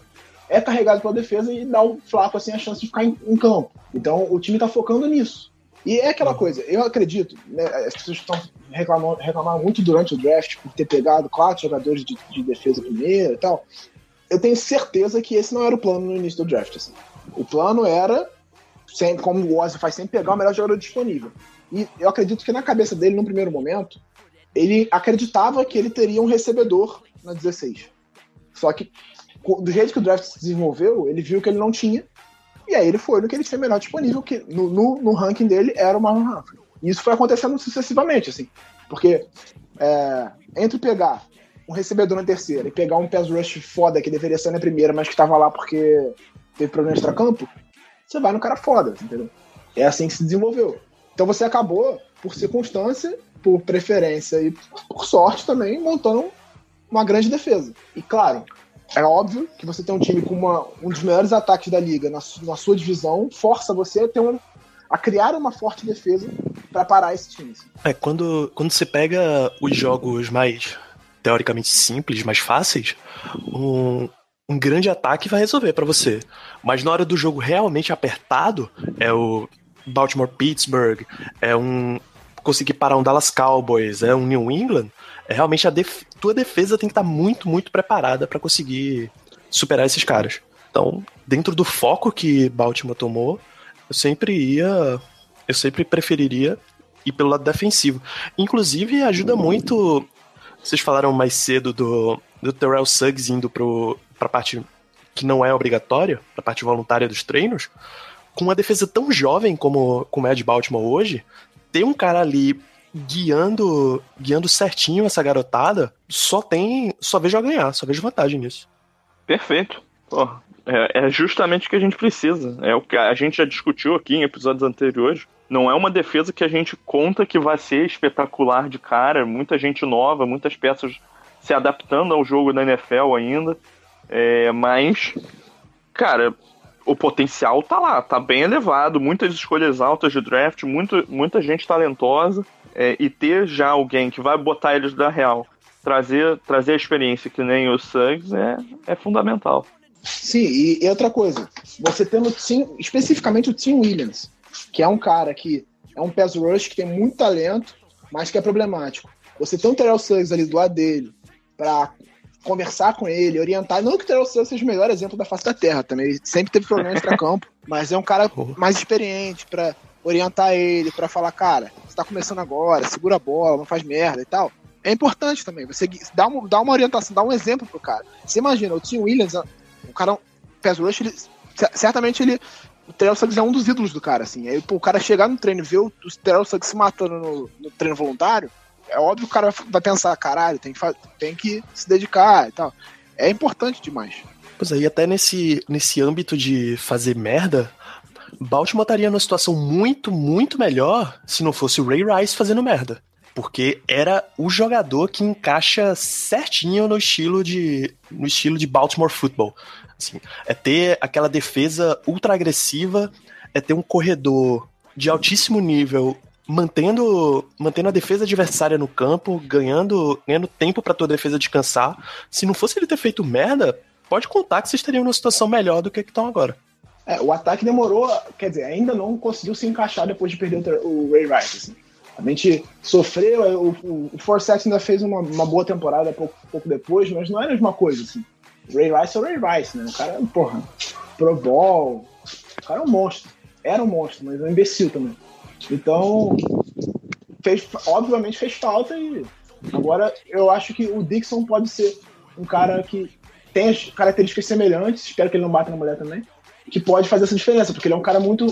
Speaker 3: é carregado pela defesa e dá o Flaco assim, a chance de ficar em, em campo. Então o time tá focando nisso. E é aquela coisa, eu acredito, né, as pessoas estão reclamando, reclamando muito durante o draft por ter pegado quatro jogadores de, de, defesa primeiro e tal. Eu tenho certeza que esse não era o plano no início do draft. Assim. O plano era, sempre, como o Ozzy faz sempre, pegar o melhor jogador disponível. E eu acredito que na cabeça dele, no primeiro momento, ele acreditava que ele teria um recebedor na 16. Só que, do jeito que o draft se desenvolveu, ele viu que ele não tinha e aí ele foi no que ele tinha melhor disponível, que no, no, no ranking dele era o Marlon Humphrey. E isso foi acontecendo sucessivamente, assim. Porque é, entre pegar um recebedor na terceira e pegar um pass rush foda que deveria ser na primeira, mas que tava lá porque teve problema extra-campo, você vai no cara foda, entendeu? É assim que se desenvolveu. Então você acabou, por circunstância, por preferência e por sorte também, montando uma grande defesa. E claro, é óbvio que você tem um time com uma, um dos melhores ataques da liga na, na sua divisão, força você a ter um, a criar uma forte defesa para parar esse time. Assim.
Speaker 2: É, quando, quando você pega os jogos mais teoricamente simples, mais fáceis, um, um grande ataque vai resolver para você. Mas na hora do jogo realmente apertado, é o Baltimore Pittsburgh, é um conseguir parar um Dallas Cowboys, é um New England, é realmente a def tua defesa tem que estar tá muito, muito preparada para conseguir superar esses caras. Então, dentro do foco que Baltimore tomou, eu sempre ia. Eu sempre preferiria ir pelo lado defensivo. Inclusive, ajuda muito. Vocês falaram mais cedo do, do Terrell Suggs indo pro, pra parte que não é obrigatória, pra parte voluntária dos treinos. Com uma defesa tão jovem como, como é de Baltimore hoje, ter um cara ali guiando guiando certinho essa garotada, só tem. Só vejo a ganhar, só vejo vantagem nisso.
Speaker 4: Perfeito. Pô, é, é, justamente o que a gente precisa. É o que a gente já discutiu aqui em episódios anteriores. Não é uma defesa que a gente conta que vai ser espetacular de cara, muita gente nova, muitas peças se adaptando ao jogo da NFL ainda. É, mas, cara, o potencial tá lá, tá bem elevado, muitas escolhas altas de draft, muito, muita gente talentosa é, e ter já alguém que vai botar eles da real, trazer, trazer a experiência que nem o Suggs é, é fundamental.
Speaker 3: Sim, e, e outra coisa, você tendo Tim, especificamente o Tim Williams, que é um cara que é um pass rush que tem muito talento, mas que é problemático. Você tem o Terrell Suggs ali do lado dele conversar com ele, orientar. Não que o Terrell Suggs seja o melhor exemplo da face da Terra também, ele sempre teve problemas para campo, [laughs] mas é um cara mais experiente para orientar ele, para falar, cara, você tá começando agora, segura a bola, não faz merda e tal. É importante também, você dá uma, dá uma orientação, dá um exemplo pro cara. Você imagina, o Tim Williams, o cara, o pass rush, ele, certamente ele, o Terrell Suggs é um dos ídolos do cara, assim. Aí, pô, o cara chegar no treino e ver o, o Terrell Suggs se matando no, no, treino voluntário, é óbvio que o cara vai pensar, caralho, tem que, tem que se dedicar e tal. É importante demais.
Speaker 2: Pois aí, até nesse, nesse âmbito de fazer merda, Baltimore estaria numa situação muito, muito melhor se não fosse o Ray Rice fazendo merda. Porque era o jogador que encaixa certinho no estilo de, no estilo de Baltimore Football. Assim, é ter aquela defesa ultra agressiva, é ter um corredor de altíssimo nível mantendo, mantendo a defesa adversária no campo, ganhando, ganhando tempo para tua defesa descansar. Se não fosse ele ter feito merda, pode contar que vocês estariam numa situação melhor do que estão agora.
Speaker 3: É, o ataque demorou, quer dizer, ainda não conseguiu se encaixar depois de perder o, Ray Rice. Assim. A gente sofreu, o, o, o Forsett ainda fez uma, uma boa temporada pouco, pouco, depois, mas não é a mesma coisa. Assim. O Ray Rice é o Ray Rice, né? O cara, porra, Pro Bowl, o cara é um monstro. era um monstro, mas é um imbecil também. Então, fez, obviamente fez falta e agora eu acho que o Dixon pode ser um cara que tem as características semelhantes, espero que ele não bata na mulher também, que pode fazer essa diferença, porque ele é um cara muito.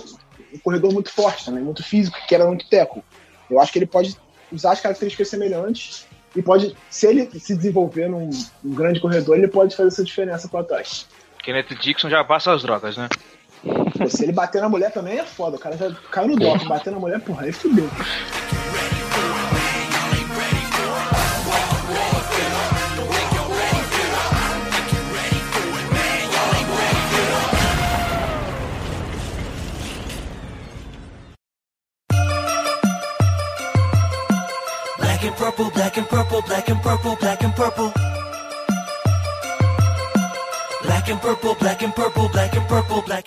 Speaker 3: um corredor muito forte também, muito físico, que era muito teco. Eu acho que ele pode usar as características semelhantes e pode, se ele se desenvolver num, grande corredor, ele pode fazer essa diferença com o ataque.
Speaker 1: Kenneth Dixon já passa as drogas, né?
Speaker 3: Se ele bater na mulher também é foda, o cara já caiu no dó, bater na mulher, porra, aí fudeu.
Speaker 5: Black and purple, black and purple, black and purple, black and purple.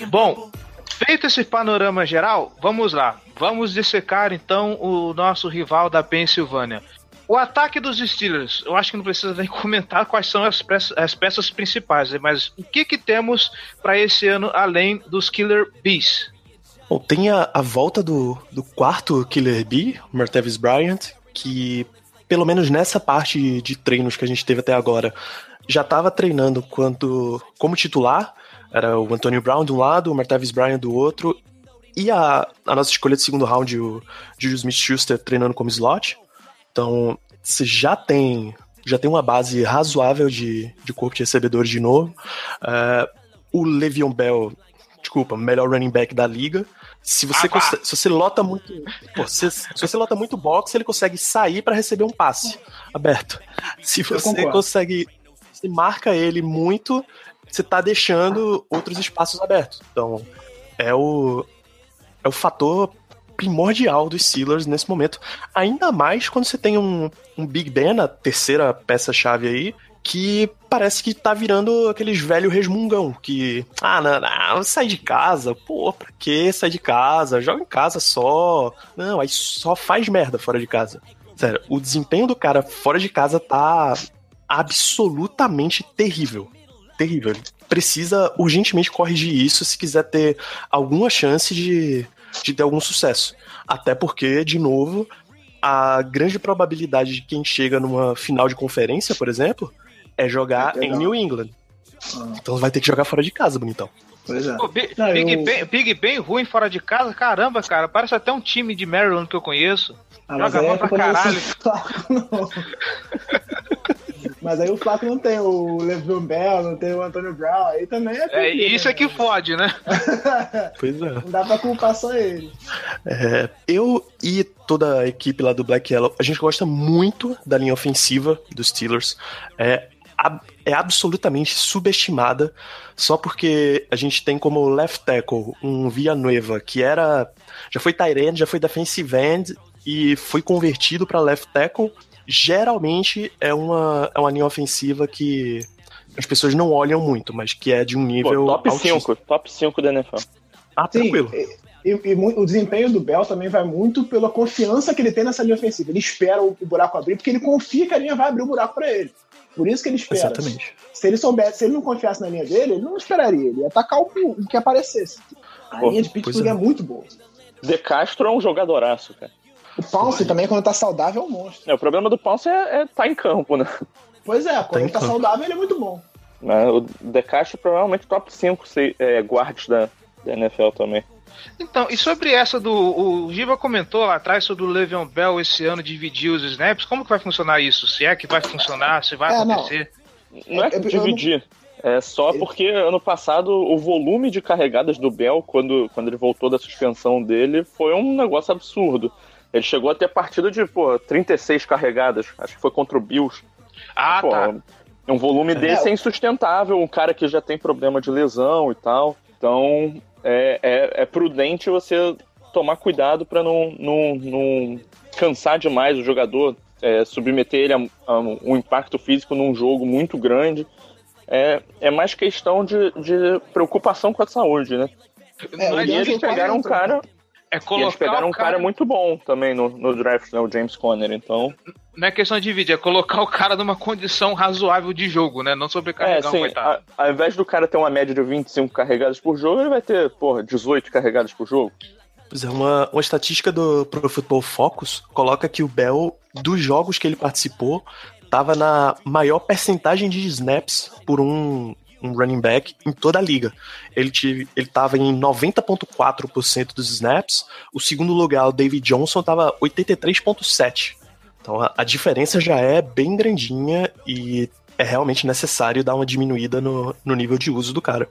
Speaker 1: Bom,
Speaker 5: purple.
Speaker 1: feito esse panorama geral, vamos lá. Vamos dissecar então o nosso rival da Pensilvânia. O ataque dos Steelers, eu acho que não precisa nem [laughs] comentar quais são as peças, as peças principais, né? mas o que, que temos para esse ano além dos Killer Bees?
Speaker 2: Bom, tem a, a volta do, do quarto Killer Bee, o Martavis Bryant, que pelo menos nessa parte de treinos que a gente teve até agora, já estava treinando quanto, como titular. Era o Antonio Brown de um lado, o Martavis Bryant do outro, e a, a nossa escolha de segundo round, o Juju Smith-Schuster treinando como slot. Então, você já tem já tem uma base razoável de, de corpo de recebedores de novo. É, o Le'Veon Bell, desculpa, melhor running back da liga. Se você,
Speaker 1: Ah,
Speaker 2: se você lota muito. pô, se, se você lota muito box, ele consegue sair para receber um passe aberto. Se você consegue. Se marca ele muito, você tá deixando outros espaços abertos. Então, é o. É o fator primordial dos Steelers nesse momento. Ainda mais quando você tem um, um Big Ben, a terceira peça-chave aí, que parece que tá virando aqueles velho resmungão, que, ah, não, não, sai de casa, pô, pra que sair de casa? Joga em casa só. Não, aí só faz merda fora de casa. Sério, o desempenho do cara fora de casa tá absolutamente terrível. Terrível. Ele precisa urgentemente corrigir isso se quiser ter alguma chance de, de ter algum sucesso. Até porque, de novo, a grande probabilidade de quem chega numa final de conferência, por exemplo, é jogar
Speaker 3: É
Speaker 2: em. New England.
Speaker 3: Ah.
Speaker 2: Então vai ter que jogar fora de casa, bonitão.
Speaker 3: Pois é.
Speaker 1: Pô, Big,
Speaker 3: Não,
Speaker 1: Big
Speaker 3: eu-
Speaker 1: ben, Big Ben ruim fora de casa, caramba, cara. Parece até um time de Maryland que eu conheço.
Speaker 3: Ah,
Speaker 1: Joga mal
Speaker 3: é
Speaker 1: pra caralho. [laughs] [laughs]
Speaker 3: Mas aí o Flaco não tem o Le'Veon Bell, não tem o Antônio Brown, aí também é.
Speaker 1: É, isso é
Speaker 3: né?
Speaker 1: que fode, né? [laughs]
Speaker 2: Pois é.
Speaker 3: Não dá pra culpar só ele.
Speaker 2: É, eu e toda a equipe lá do Black Yellow, a gente gosta muito da linha ofensiva dos Steelers. É, é absolutamente subestimada só porque a gente tem como left tackle um Villanueva que era já foi tight end, já foi defensive end e foi convertido para left tackle. Geralmente é uma, é uma linha ofensiva que as pessoas não olham muito, mas que é de um
Speaker 4: Pô,
Speaker 2: nível
Speaker 4: top
Speaker 2: altíssimo.
Speaker 4: 5, top 5 da NFL.
Speaker 2: Ah,
Speaker 3: Sim,
Speaker 2: tranquilo.
Speaker 3: e, e- e o desempenho do Bell também vai muito pela confiança que ele tem nessa linha ofensiva. Ele espera o, o buraco abrir, porque ele confia que a linha vai abrir o buraco pra ele. Por isso que ele espera.
Speaker 2: Exatamente.
Speaker 3: Se ele soubesse, se ele não confiasse na linha dele, ele não esperaria. Ele ia atacar o, o que aparecesse. A
Speaker 4: Pô,
Speaker 3: linha de Pittsburgh
Speaker 2: é.
Speaker 3: é. muito boa.
Speaker 4: De Castro é um jogadoraço, cara.
Speaker 3: O Pounce também, quando tá saudável, é um monstro.
Speaker 4: É, o problema do Pounce é, é tá em campo, né?
Speaker 3: Pois é, quando tá
Speaker 2: campo.
Speaker 3: saudável, ele é muito bom.
Speaker 4: Mas O De Castro provavelmente top 5 se- é, guards da, da NFL também.
Speaker 1: Então, e sobre essa do. O Giva comentou lá atrás sobre o Le'Veon Bell esse ano dividir os snaps. Como que vai funcionar isso? Se é que vai funcionar, se vai
Speaker 3: É, não.
Speaker 1: acontecer?
Speaker 4: Não é
Speaker 3: Eu- eu-
Speaker 4: dividir. É só
Speaker 3: Ele-
Speaker 4: porque ano passado o volume de carregadas do Bell, quando, quando ele voltou da suspensão dele, foi um negócio absurdo. Ele chegou a ter partida de, pô, 36 carregadas. Acho que foi contra o Bills.
Speaker 1: Ah,
Speaker 4: Pô,
Speaker 1: tá.
Speaker 4: Um volume desse é insustentável, um cara que já tem problema de lesão e tal. Então, é, é, é prudente você tomar cuidado para não, não, não cansar demais o jogador, é, submeter ele a, a um impacto físico num jogo muito grande. É, é mais questão de, de preocupação com a saúde, né?
Speaker 3: É,
Speaker 1: é
Speaker 4: E eles pegaram um cara.
Speaker 1: É
Speaker 4: E eles
Speaker 1: colocar
Speaker 4: pegaram um cara muito bom também no, no draft, né? O James Conner, então.
Speaker 1: Não é questão de dividir, é colocar o cara numa condição razoável de jogo, né? Não
Speaker 4: É,
Speaker 1: sobrecarregar o
Speaker 4: assim,
Speaker 1: coitado.
Speaker 4: a- ao invés do cara ter uma média de 25 carregadas por jogo, ele vai ter, porra, 18 carregadas por jogo.
Speaker 2: Pois é, uma, uma estatística do Pro Football Focus coloca que o Bell, dos jogos que ele participou, tava na maior percentagem de snaps por um, um running back em toda a liga. Ele, tive, ele tava em 90,4% dos snaps, o segundo lugar, o David Johnson, tava 83,7%. Então a, a diferença já é bem grandinha e é realmente necessário dar uma diminuída no, no nível de uso do cara.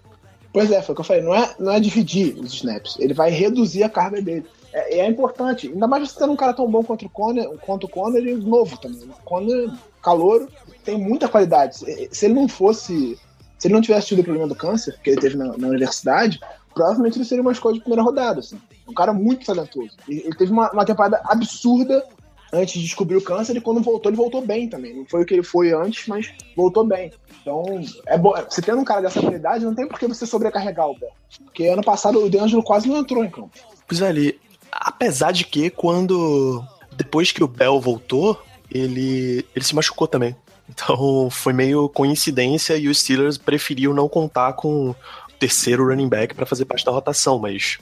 Speaker 3: Pois é, foi o que eu falei. Não é, não é dividir os snaps. Ele vai reduzir a carga dele. É, é importante. Ainda mais você tendo um cara tão bom contra o Conner, quanto o Conner e novo também. O Conner, calouro, tem muita qualidade. Se ele não fosse. Se ele não tivesse tido o problema do câncer que ele teve na, na universidade, provavelmente ele seria uma escolha de primeira rodada. Assim. Um cara muito talentoso. Ele, teve uma, uma temporada absurda antes de descobrir o câncer e quando voltou, ele voltou bem também. Não foi o que ele foi antes, mas voltou bem. Então, é bom. Você tendo um cara dessa qualidade, não tem por que você sobrecarregar o Bell. Porque ano passado o DeAngelo quase não entrou em campo.
Speaker 2: Pois é, ele, apesar de que quando depois que o Bell voltou, ele ele se machucou também. Então foi meio coincidência e os Steelers preferiu não contar com o terceiro running back para fazer parte da rotação, mas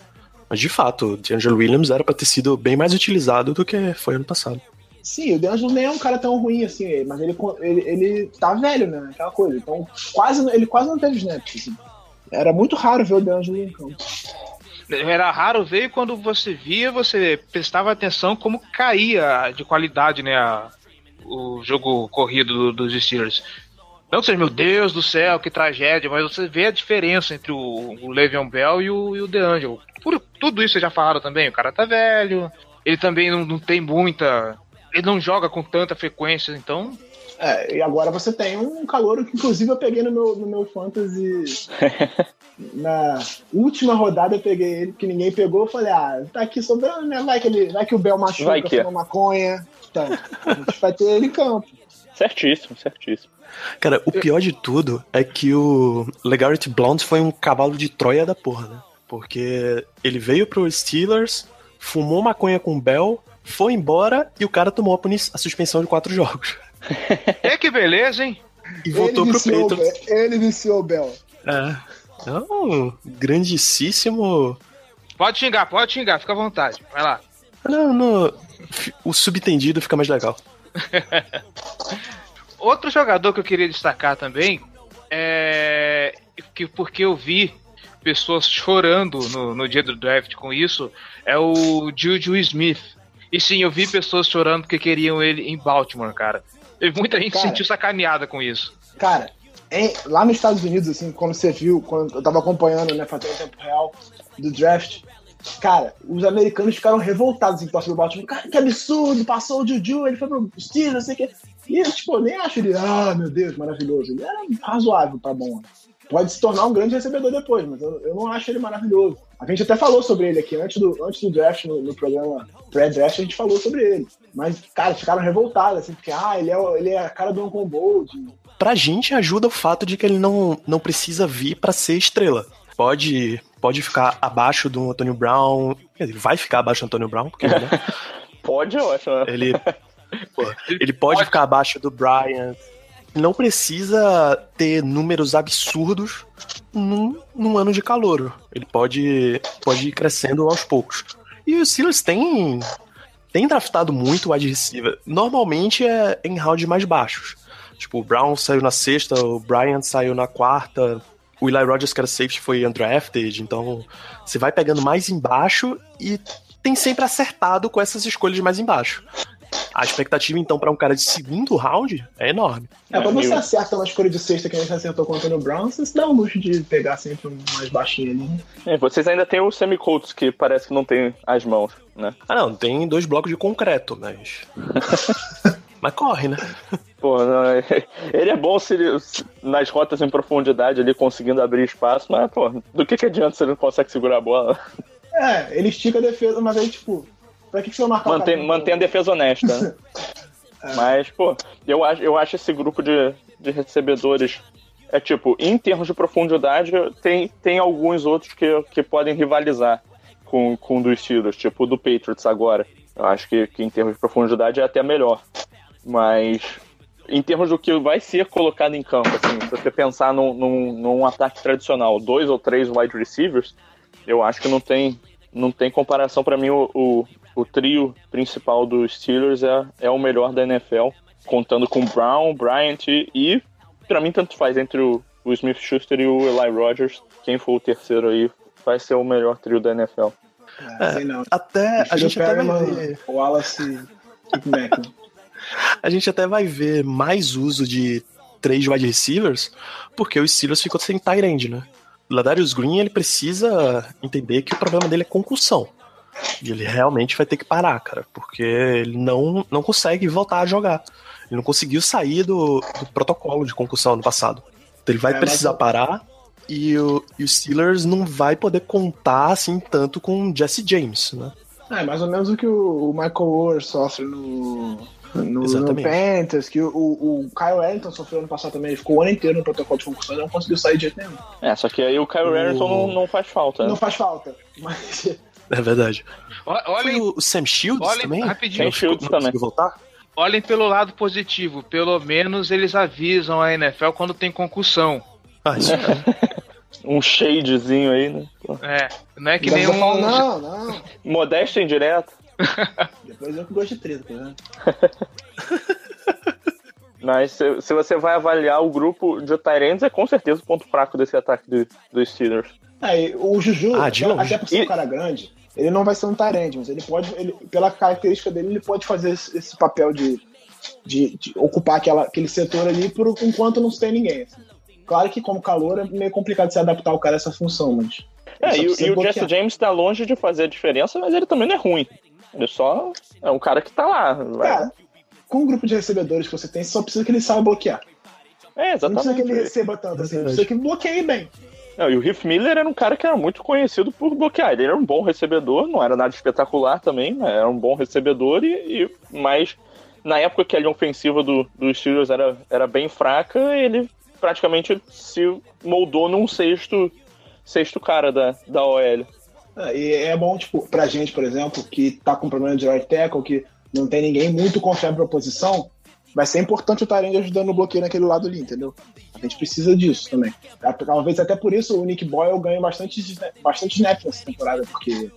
Speaker 2: mas de fato, o DeAngelo Williams era para ter sido bem mais utilizado do que foi ano passado.
Speaker 3: Sim, o DeAngelo nem é um cara tão ruim assim, mas ele, ele, ele tá velho, né? Aquela coisa. Então, quase, ele quase não teve snaps. Assim. Era muito raro ver o DeAngelo em campo.
Speaker 1: Era raro ver e quando você via, você prestava atenção como caía de qualidade, né? a- o jogo corrido do- dos Steelers. Não que seja, meu Deus do céu, que tragédia, mas você vê a diferença entre o, o Le'Veon Bell e o, e o DeAngelo. Por tudo isso vocês já falaram também, o cara tá velho, ele também não, não tem muita. Ele não joga com tanta frequência, então.
Speaker 3: É, e agora você tem um calor que, inclusive, eu peguei no meu, no meu Fantasy. [laughs] Na última rodada eu peguei ele, que ninguém pegou. Eu falei, ah, tá aqui sobrando, né? Vai que, ele, vai que o Bel
Speaker 4: Vai
Speaker 3: machuca,
Speaker 4: que é.
Speaker 3: fuma maconha. Então, a gente vai ter ele em campo.
Speaker 4: Certíssimo, certíssimo.
Speaker 2: Cara, o pior de tudo é que o Legarrette Blount foi um cavalo de Troia da porra, né? Porque ele veio pro Steelers, fumou maconha com o Bell, foi embora e o cara tomou a, a suspensão de quatro jogos. [laughs]
Speaker 1: É que beleza, hein?
Speaker 2: E voltou
Speaker 3: ele
Speaker 2: pro
Speaker 3: viciou, o
Speaker 2: Patriots.
Speaker 3: Bel- Ele viciou o Bel.
Speaker 2: É. Um grandíssimo.
Speaker 1: Pode xingar, pode xingar, fica à vontade. Vai lá.
Speaker 2: Não, não. O subtendido fica mais legal. [laughs]
Speaker 1: Outro jogador que eu queria destacar também é que porque eu vi pessoas chorando no, no dia do draft com isso é o Juju Smith. E sim, eu vi pessoas chorando porque queriam ele em Baltimore, cara. E muita gente se
Speaker 3: Cara.
Speaker 1: sentiu sacaneada com isso.
Speaker 3: Cara, em- lá nos Estados Unidos, assim, quando você viu, quando eu tava acompanhando, né, fazendo tempo real do draft, cara, os americanos ficaram revoltados em torcida do Baltimore. Cara, que absurdo, passou o Juju, ele foi pro Steelers, não sei o quê. E eu, tipo, eu nem acho ele, ah, meu Deus, maravilhoso. Ele era razoável, tá bom. Pode se tornar um grande recebedor depois, mas eu, eu não acho ele maravilhoso. A gente até falou sobre ele aqui antes do, antes do draft, no, no programa pré-draft, a gente falou sobre ele. Mas, cara, ficaram revoltados, assim, porque, ah, ele é, ele é a cara do Uncle Bold.
Speaker 2: Pra gente ajuda o fato de que ele não, não precisa vir pra ser estrela. Pode, pode ficar abaixo do Antônio Brown. Quer dizer, vai ficar abaixo do Antônio Brown, porque né? [laughs]
Speaker 4: Pode, eu acho. né?
Speaker 2: ele, [laughs] pô, ele pode ficar abaixo do Bryant. Não precisa ter números absurdos num, num ano de calor. Ele pode, pode ir crescendo aos poucos. E os Steelers têm, têm draftado muito wide receiver. Normalmente é em rounds mais baixos. Tipo, o Brown saiu na sexta, o Bryant saiu na quarta. O Eli Rogers, que era safety, foi undrafted. Então, você vai pegando mais embaixo e tem sempre acertado com essas escolhas mais embaixo. A expectativa, então, pra um cara de segundo round é enorme.
Speaker 3: É, quando
Speaker 4: É,
Speaker 3: você
Speaker 4: eu-
Speaker 3: acerta uma escolha de sexta que a gente acertou com o Antônio Brown, você se dá o luxo de pegar sempre um mais baixinho ali. né?
Speaker 4: É, vocês ainda tem o Semi Colts que parece que não tem as mãos, né?
Speaker 2: Ah, não, tem dois blocos de concreto, mas. [laughs] mas corre, né?
Speaker 4: Pô, não, é- ele é bom se ele- se- nas rotas em profundidade ali conseguindo abrir espaço, mas, pô, do que, que adianta se ele não consegue segurar a bola?
Speaker 3: É, ele estica a defesa, mas aí, tipo, pra que, que você vai marcar o
Speaker 4: Mantém,
Speaker 3: cara?
Speaker 4: mantém a defesa honesta, né? [laughs] Mas, pô, eu acho, eu acho esse grupo de, de recebedores. É tipo, em termos de profundidade, tem, tem alguns outros que, que podem rivalizar. com, com o dos Steelers, tipo o do Patriots agora. Eu acho que, que em termos de profundidade é até melhor. Mas em termos do que vai ser colocado em campo, assim, se você pensar num, num, num ataque tradicional, dois ou três wide receivers, eu acho que não tem, não tem comparação para mim o, o, o, trio principal dos Steelers é, é o melhor da NFL, contando com Brown, Bryant e, para mim tanto faz entre o, o Smith Schuster e o Eli Rogers, quem for o terceiro aí vai ser o melhor trio da NFL.
Speaker 3: É, não.
Speaker 2: Até a gente até vai ver.
Speaker 3: O Wallace. [laughs]
Speaker 2: A gente até vai ver mais uso de três wide receivers, porque o Steelers ficou sem tight end, né? O Ladarius Green, ele precisa entender que o problema dele é concussão. E ele realmente vai ter que parar, cara, porque ele não, não consegue voltar a jogar. Ele não conseguiu sair do, do protocolo de concussão no passado. Então ele vai
Speaker 3: É,
Speaker 2: precisar
Speaker 3: mas-
Speaker 2: parar e o, e o Steelers não vai poder contar assim tanto com o Jesse James, né?
Speaker 3: É, mais ou menos o que o o Michael Orr sofre no, no, no. Panthers, que o, o Kyle Wellington sofreu ano passado também, ele ficou o ano inteiro no protocolo de concussão e não conseguiu sair de jeito nenhum.
Speaker 4: É, só que aí o Kyle
Speaker 2: O-
Speaker 4: não, não faz falta, né?
Speaker 3: Não faz falta, [laughs] mas
Speaker 2: É verdade.
Speaker 1: O-
Speaker 2: Foi
Speaker 1: Olhem,
Speaker 2: o, o Sam Shields
Speaker 1: olhem
Speaker 2: também?
Speaker 1: rapidinho.
Speaker 4: Sam Shields
Speaker 2: não
Speaker 4: também.
Speaker 2: voltar?
Speaker 1: olhem pelo lado positivo. Pelo menos eles avisam a NFL quando tem concussão.
Speaker 2: Ah, isso é. [laughs]
Speaker 4: Um shadezinho aí, né? Pô.
Speaker 1: É, não é que nem
Speaker 3: eu falo,
Speaker 1: um.
Speaker 3: não, não.
Speaker 4: Modéstia indireta. [laughs]
Speaker 3: Depois eu que gosto de treta, vendo? [laughs]
Speaker 4: Mas se, se você vai avaliar o grupo de Tyrants, é com certeza o ponto fraco desse ataque do- dos Steelers.
Speaker 3: É, o Juju,
Speaker 2: Ah,
Speaker 3: até, por ser um cara grande, ele não vai ser um Tyrande, mas ele pode, ele, pela característica dele, ele pode fazer esse, esse papel de, de, de ocupar aquela, aquele setor ali por enquanto não se tem ninguém. assim. Claro que como calor é meio complicado se adaptar o cara a essa função, mas.
Speaker 4: É, e, e o. Jesse James tá longe de fazer a diferença, mas ele também não é ruim. Ele só é um cara que tá lá.
Speaker 3: Cara, com o grupo de recebedores que você tem, você só precisa que ele saiba bloquear.
Speaker 4: é,
Speaker 3: Não precisa que ele
Speaker 4: exatamente.
Speaker 3: receba tanto assim, precisa que bloqueie bem.
Speaker 4: Não, e o Heath Miller era um cara que era muito conhecido por bloquear. Ele era um bom recebedor, não era nada espetacular também, mas era um bom recebedor, e, e- mas na época que a linha ofensiva do, dos Steelers era, era bem fraca, ele praticamente se moldou num sexto, sexto cara da, da OL.
Speaker 3: É, e é bom, tipo, pra gente, por exemplo, que tá com problema de right tackle, que não tem ninguém muito confiável pra posição, vai ser importante o Tyrande ajudando no bloqueio naquele lado ali, entendeu? A gente precisa disso também. É, Talvez até por isso o Nick Boyle ganhe bastante, bastante snap nessa temporada, porque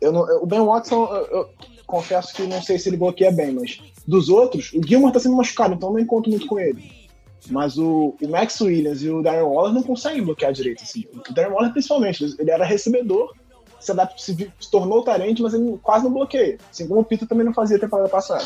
Speaker 3: eu não- o Ben Watson, eu, eu confesso que não sei se ele bloqueia bem, mas dos outros, o Gilmore tá sendo machucado, então eu não encontro muito com ele. Mas o, o Max Williams e o Darren Waller não conseguem bloquear direito. Assim. O Darren Waller, principalmente, ele era recebedor, se, adapta, se, se tornou tarente, mas ele quase não bloqueia. Assim como o Peter também não fazia temporada passada.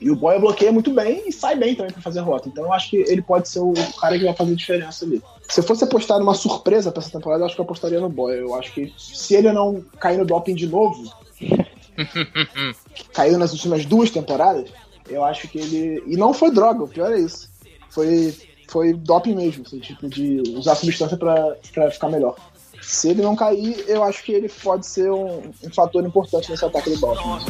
Speaker 3: E o Boya bloqueia muito bem e sai bem também pra fazer rota. Então eu acho que ele pode ser o cara que vai fazer diferença ali. Se eu fosse apostar numa surpresa pra essa temporada, eu acho que eu apostaria no Boya. Eu acho que se ele não cair no doping de novo, [laughs] caiu nas últimas duas temporadas, eu acho que ele. E não foi droga, o pior é isso. Foi, foi doping mesmo, assim, tipo, de usar substância pra ficar melhor. Se ele não cair, eu acho que ele pode ser um, um fator importante nesse ataque do Baltimore.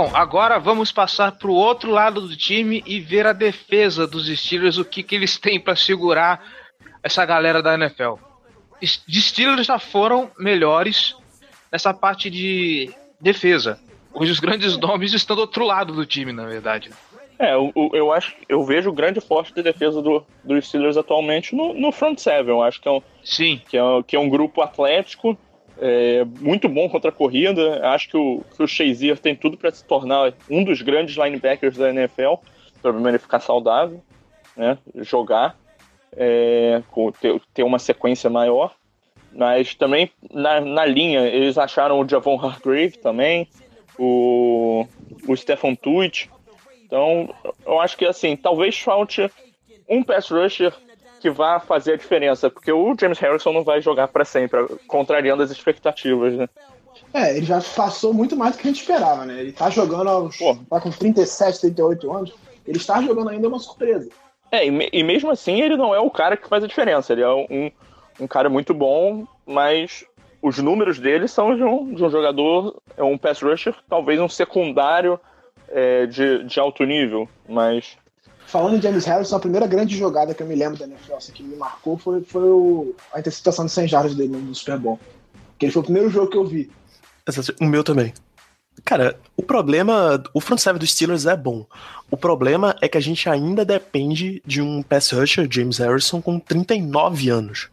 Speaker 1: Bom, agora vamos passar pro outro lado do time e ver a defesa dos Steelers, o que, que eles têm pra segurar essa galera da NFL. Os Steelers já foram melhores nessa parte de defesa. Hoje os grandes [laughs] nomes estão do outro lado do time, na verdade.
Speaker 4: É, eu, eu- acho, eu vejo o grande forte de defesa do, dos Steelers atualmente no, no front seven. Eu acho que é um,
Speaker 1: Sim,
Speaker 4: que é, um- que é um grupo atlético, é, muito bom contra a corrida. Acho que o, que o Shazier tem tudo para se tornar um dos grandes linebackers da NFL. O problema é ele ficar saudável, né, jogar, é, ter, ter uma sequência maior. Mas também na, na linha, eles acharam o Javon Hargrave também, o, o Stefan Tuitt. Então, eu acho que assim, talvez falte um pass rusher que vá fazer a diferença, porque o James Harrison não vai jogar para sempre, contrariando as expectativas, né?
Speaker 3: É, ele já passou muito mais do que a gente esperava, né? Ele tá jogando aos. Tá com 37, 38 anos. Ele está jogando ainda é uma surpresa.
Speaker 4: É, e, e mesmo assim ele não é o cara que faz a diferença. Ele é um, um cara muito bom, mas os números dele são de um, de um jogador, é um pass rusher, talvez um secundário é, de, de alto nível, mas
Speaker 3: Falando em James Harrison, a primeira grande jogada que eu me lembro da NFL, assim, que me marcou, foi, foi o, a interceptação de 100 jardas dele no Super Bowl. Que ele foi o primeiro jogo que eu vi.
Speaker 2: O meu também. Cara, o problema. O front seven dos Steelers é bom. O problema é que a gente ainda depende de um pass rusher, James Harrison, com 39 anos.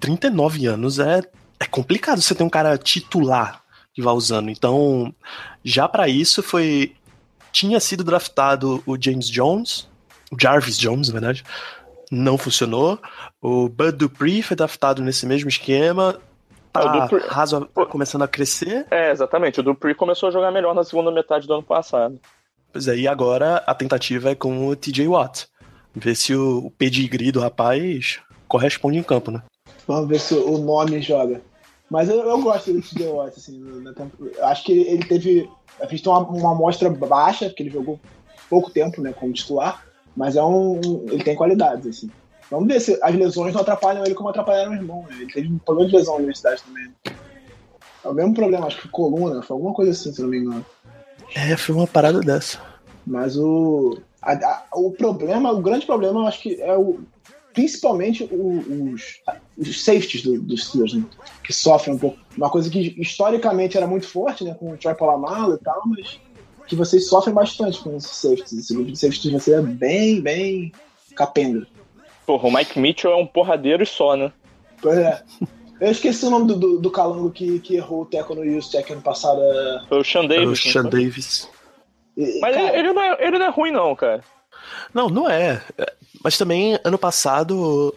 Speaker 2: 39 anos é, é complicado você ter um cara titular que vai usando. Então, já pra isso foi. Tinha sido draftado o James Jones, Jarvis Jones, na verdade. Não funcionou. O Bud Dupree foi draftado nesse mesmo esquema.
Speaker 4: Ah, o
Speaker 2: Tá
Speaker 4: Dupree-
Speaker 2: razo- tá começando a crescer.
Speaker 4: é exatamente. O Dupree começou a jogar melhor na segunda metade do ano passado.
Speaker 2: Pois é, e agora a tentativa é com o TJ Watt. Ver se o, o pedigree do rapaz corresponde em campo, né?
Speaker 3: Vamos ver se o nome joga. Mas eu, eu gosto do TJ Watt, assim. no- na tempo- eu acho que ele teve. A gente tem uma, uma amostra baixa, porque ele jogou pouco tempo, né, como titular. Mas é um. ele tem qualidades, assim. Vamos ver se as lesões não atrapalham ele como atrapalharam o irmão. Né? Ele teve um problema de lesão na universidade também. É o mesmo problema, acho que coluna, foi alguma coisa assim, se não me engano.
Speaker 2: É, foi uma parada dessa.
Speaker 3: Mas o, a- a- o problema, o grande problema, eu acho que é o, principalmente o- os, os safeties do- dos Steelers, né? que sofrem um pouco. Uma coisa que historicamente era muito forte, né, com o Troy Polamalu e tal, mas que vocês sofrem bastante com esses safeties. Esse grupo de safeties de você é bem, bem capenga.
Speaker 4: Porra, o Mike Mitchell é um porradeiro e só, né?
Speaker 3: Pois é. Eu esqueci o nome do, do, do calango que, que errou o teco no Juszczyk ano passado. é-
Speaker 4: Foi o Sean
Speaker 2: É
Speaker 4: Davis.
Speaker 2: o
Speaker 4: não
Speaker 2: Sean? Davis.
Speaker 3: e-
Speaker 4: Mas
Speaker 3: cara,
Speaker 4: ele, não é, ele não é ruim, não, cara.
Speaker 2: Não, não é. Mas também, ano passado,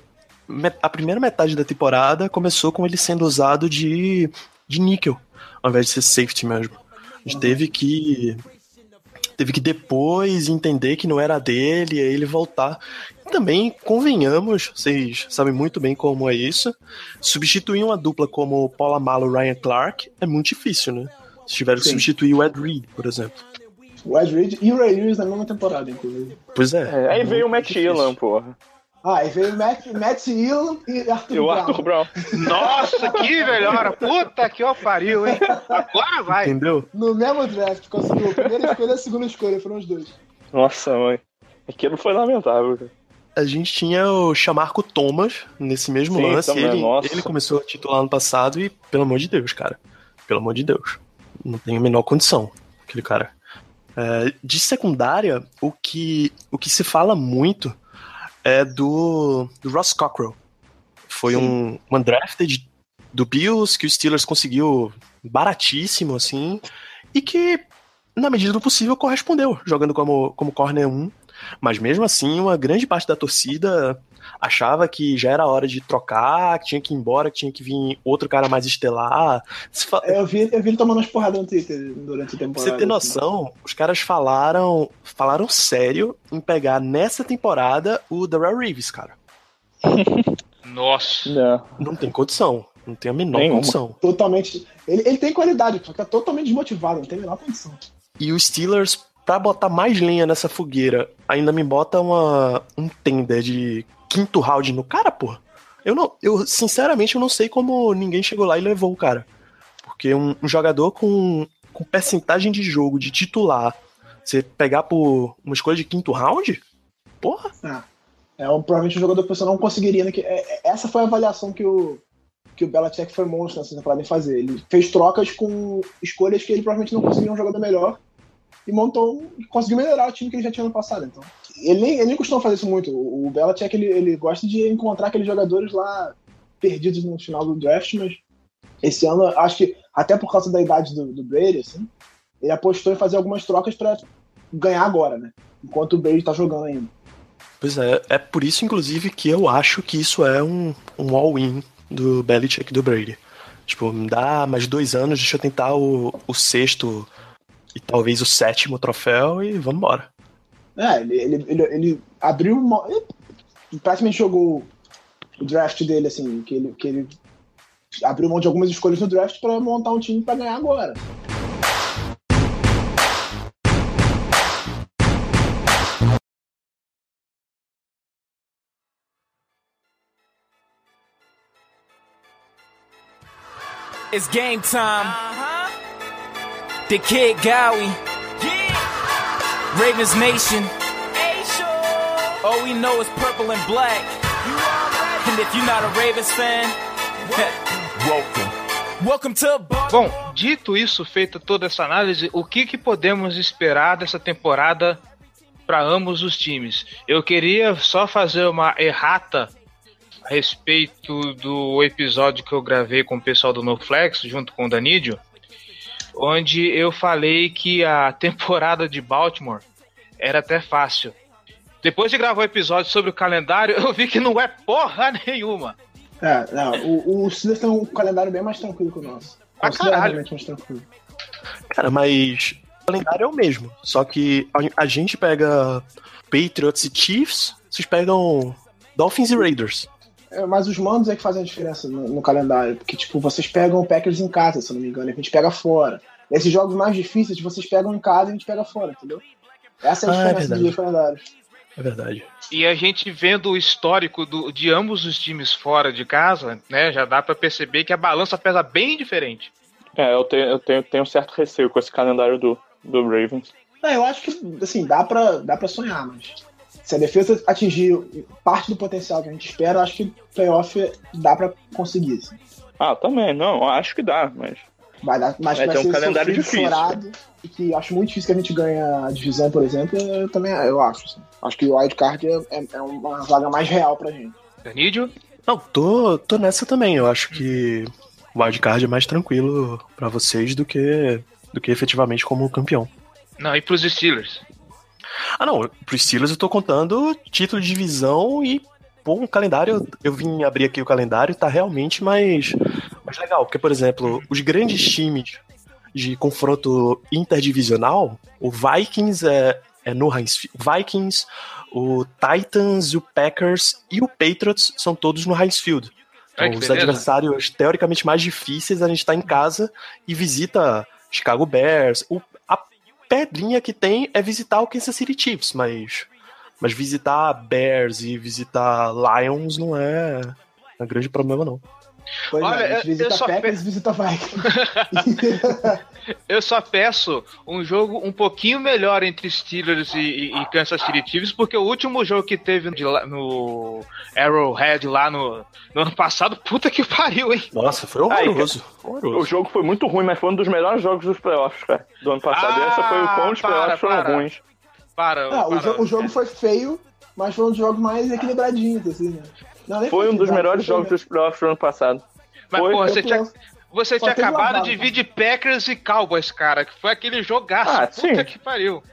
Speaker 2: a primeira metade da temporada começou com ele sendo usado de, de níquel, ao invés de ser safety mesmo. A gente teve que. Teve que depois entender que não era dele, e aí ele voltar. E também, convenhamos, vocês sabem muito bem como é isso. Substituir uma dupla como Paula Malo e Ryan Clark é muito difícil, né? Se tiveram que
Speaker 3: Sim.
Speaker 2: substituir o Ed Reed, por exemplo.
Speaker 3: o Ed Reed e o Ray Lewis na mesma temporada, inclusive.
Speaker 2: Pois é.
Speaker 4: É, aí
Speaker 2: é
Speaker 4: veio o Matt. Elam, porra.
Speaker 3: Ah, aí veio Matt, Matt Elam e Arthur
Speaker 4: E o
Speaker 3: Brown.
Speaker 4: Arthur Brown.
Speaker 1: Nossa, que melhora! Puta que ó pariu, hein? Agora vai!
Speaker 2: Entendeu?
Speaker 3: No mesmo draft, conseguiu a primeira escolha e a segunda escolha, foram os dois.
Speaker 4: Nossa, mãe. Aquilo foi lamentável, cara.
Speaker 2: A gente tinha o Chamarco Thomas nesse mesmo
Speaker 4: Sim,
Speaker 2: lance.
Speaker 4: também,
Speaker 2: ele,
Speaker 4: nossa.
Speaker 2: ele começou a titular ano passado e, pelo amor de Deus, cara. Pelo amor de Deus. Não tem a menor condição, aquele cara. É, de secundária, o que, o que se fala muito é do, do Ross Cockrell. Foi um, um undrafted do Bills que o Steelers conseguiu baratíssimo, assim, e que, na medida do possível, correspondeu, jogando como, como corner 1. Mas mesmo assim, uma grande parte da torcida achava que já era hora de trocar, que tinha que ir embora, que tinha que vir outro cara mais estelar. Fa-
Speaker 3: Eu vi, eu vi ele tomando umas porradas no Twitter durante a
Speaker 2: Pra
Speaker 3: temporada.
Speaker 2: você ter noção, os caras falaram, falaram sério em pegar nessa temporada o Darrell Reeves, cara. [laughs]
Speaker 1: Nossa.
Speaker 4: Não.
Speaker 2: Não tem condição. Não tem a menor
Speaker 4: Nenhuma.
Speaker 2: condição.
Speaker 3: Totalmente. Ele, ele tem qualidade, só que é totalmente desmotivado, não tem a menor condição.
Speaker 2: E os Steelers, pra botar mais lenha nessa fogueira, ainda me bota uma, um tender de quinto round no cara, porra. Eu não, eu sinceramente eu não sei como ninguém chegou lá e levou o cara. Porque um, um jogador com, com percentagem de jogo de titular, você pegar por uma escolha de quinto round? Porra.
Speaker 3: É um, provavelmente um jogador que você não conseguiria. Né, que, é- é- essa foi a avaliação que o, que o Belichick foi monstro nessa temporada em fazer. Ele fez trocas com escolhas que ele provavelmente não conseguiria um jogador melhor e montou, conseguiu melhorar o time que ele já tinha no passado. Então, ele nem, ele nem costuma fazer isso muito. O, Belichick ele, ele gosta de encontrar aqueles jogadores lá perdidos no final do draft, mas esse ano, acho que até por causa da idade do, do Brady, assim, ele apostou em fazer algumas trocas para ganhar agora, né? Enquanto o Brady tá jogando ainda.
Speaker 2: Pois é, é por isso, inclusive, que eu acho que isso é um, um all-in do Belichick e do Brady. Tipo, me dá mais dois anos, deixa eu tentar o, o sexto e talvez o sétimo troféu e vamos embora.
Speaker 3: É, ele, ele, ele, ele abriu uma. ele praticamente jogou o draft dele, assim, que ele, que ele abriu mão de algumas escolhas no draft pra montar um time pra ganhar agora.
Speaker 5: It's game time. The Kid Gowie. Ravens Nation. All we know is purple and black. And if you're not a Ravens fan, welcome. Welcome to Bar-
Speaker 1: Bom, dito isso, feita toda essa análise, o que, que podemos esperar dessa temporada para ambos os times? Eu queria só fazer uma errata a respeito do episódio que eu gravei com o pessoal do NoFlex, junto com o Danídio, onde eu falei que a [laughs] temporada de Baltimore era até fácil. Depois de gravar o episódio sobre o calendário, [laughs] eu vi que não é porra nenhuma.
Speaker 3: É, não, o, o Steelers tem um calendário bem mais tranquilo que o nosso.
Speaker 1: Ah,
Speaker 3: Consideravelmente mais tranquilo.
Speaker 2: Cara, mas o calendário é o mesmo. Só que a, a gente pega Patriots e Chiefs, vocês pegam Dolphins e Raiders.
Speaker 3: É, mas os mandos é que fazem a diferença no, no calendário. Porque, tipo, vocês pegam o Packers em casa, se eu não me engano, e a gente pega fora. Esses jogos mais difíceis, vocês pegam em casa e a gente pega fora, entendeu? Essa é a
Speaker 2: Ah, é
Speaker 3: diferença
Speaker 2: verdade.
Speaker 3: dos calendários.
Speaker 2: É verdade.
Speaker 1: E a gente vendo o histórico do- de ambos os times fora de casa, né, já dá pra perceber que a balança pesa bem diferente.
Speaker 4: É, eu tenho, eu tenho, tenho um certo receio com esse calendário do, do Ravens.
Speaker 3: É, eu acho que, assim, dá pra, dá pra sonhar, mas se a defesa atingir parte do potencial que a gente espera, eu acho que playoff dá pra conseguir. Assim.
Speaker 4: Ah, também, não, acho que dá, mas.
Speaker 3: Vai dar, mas
Speaker 4: Vai
Speaker 3: vai,
Speaker 4: ter um calendário difícil.
Speaker 3: chorado, e que eu acho muito difícil que a gente ganhe a divisão, por exemplo, eu também eu acho. assim. Acho que o wildcard é, é, é uma vaga mais real pra gente.
Speaker 1: Danídio?
Speaker 2: Não, tô, tô nessa também. Eu acho que o wildcard é mais tranquilo pra vocês do que, do que efetivamente como campeão.
Speaker 1: Não, e pros Steelers?
Speaker 2: Ah, não. Pro Steelers eu tô contando título de divisão e, pô, um calendário. Eu vim abrir aqui o calendário, tá realmente mais, mais legal. Porque, por exemplo, os grandes times de confronto interdivisional, o Vikings é, é no Heinz. Vikings, o Titans, o Packers e o Patriots são todos no Heinz Field.
Speaker 1: Ai,
Speaker 2: Então,
Speaker 1: que
Speaker 2: os adversários teoricamente mais difíceis, a gente tá em casa e visita Chicago Bears. O, pedrinha que tem é visitar o Kansas City Chiefs, mas, mas visitar Bears e visitar Lions não é um grande problema, não.
Speaker 3: Pois
Speaker 1: Olha,
Speaker 3: é,
Speaker 1: eu-
Speaker 3: gente visita
Speaker 1: eu só
Speaker 3: Packers visita Vikings. [laughs]
Speaker 1: Eu só peço um jogo um pouquinho melhor entre Steelers e, e- e Kansas City Chiefs, porque o último jogo que teve de lá- no Arrowhead lá no, no ano passado, puta que pariu, hein?
Speaker 2: Nossa, foi horroroso.
Speaker 4: O
Speaker 2: horroroso.
Speaker 4: jogo foi muito ruim, mas foi um dos melhores jogos dos playoffs, cara, do ano passado.
Speaker 1: Ah,
Speaker 4: Essa foi o quão os
Speaker 1: para,
Speaker 4: playoffs foram
Speaker 1: para.
Speaker 4: ruins.
Speaker 1: Para,
Speaker 3: o,
Speaker 1: para.
Speaker 3: jo- o jogo foi feio, mas foi um dos jogos mais equilibradinhos, assim, né? Não,
Speaker 4: Foi um dos melhores jogos dos playoffs do ano passado.
Speaker 1: Mas,
Speaker 4: foi-
Speaker 1: porra, você tinha, você tinha acabado
Speaker 3: lavado,
Speaker 1: de vir de Packers e Cowboys, cara, que foi aquele jogaço.
Speaker 4: Ah,
Speaker 1: puta
Speaker 4: sim.
Speaker 1: que pariu.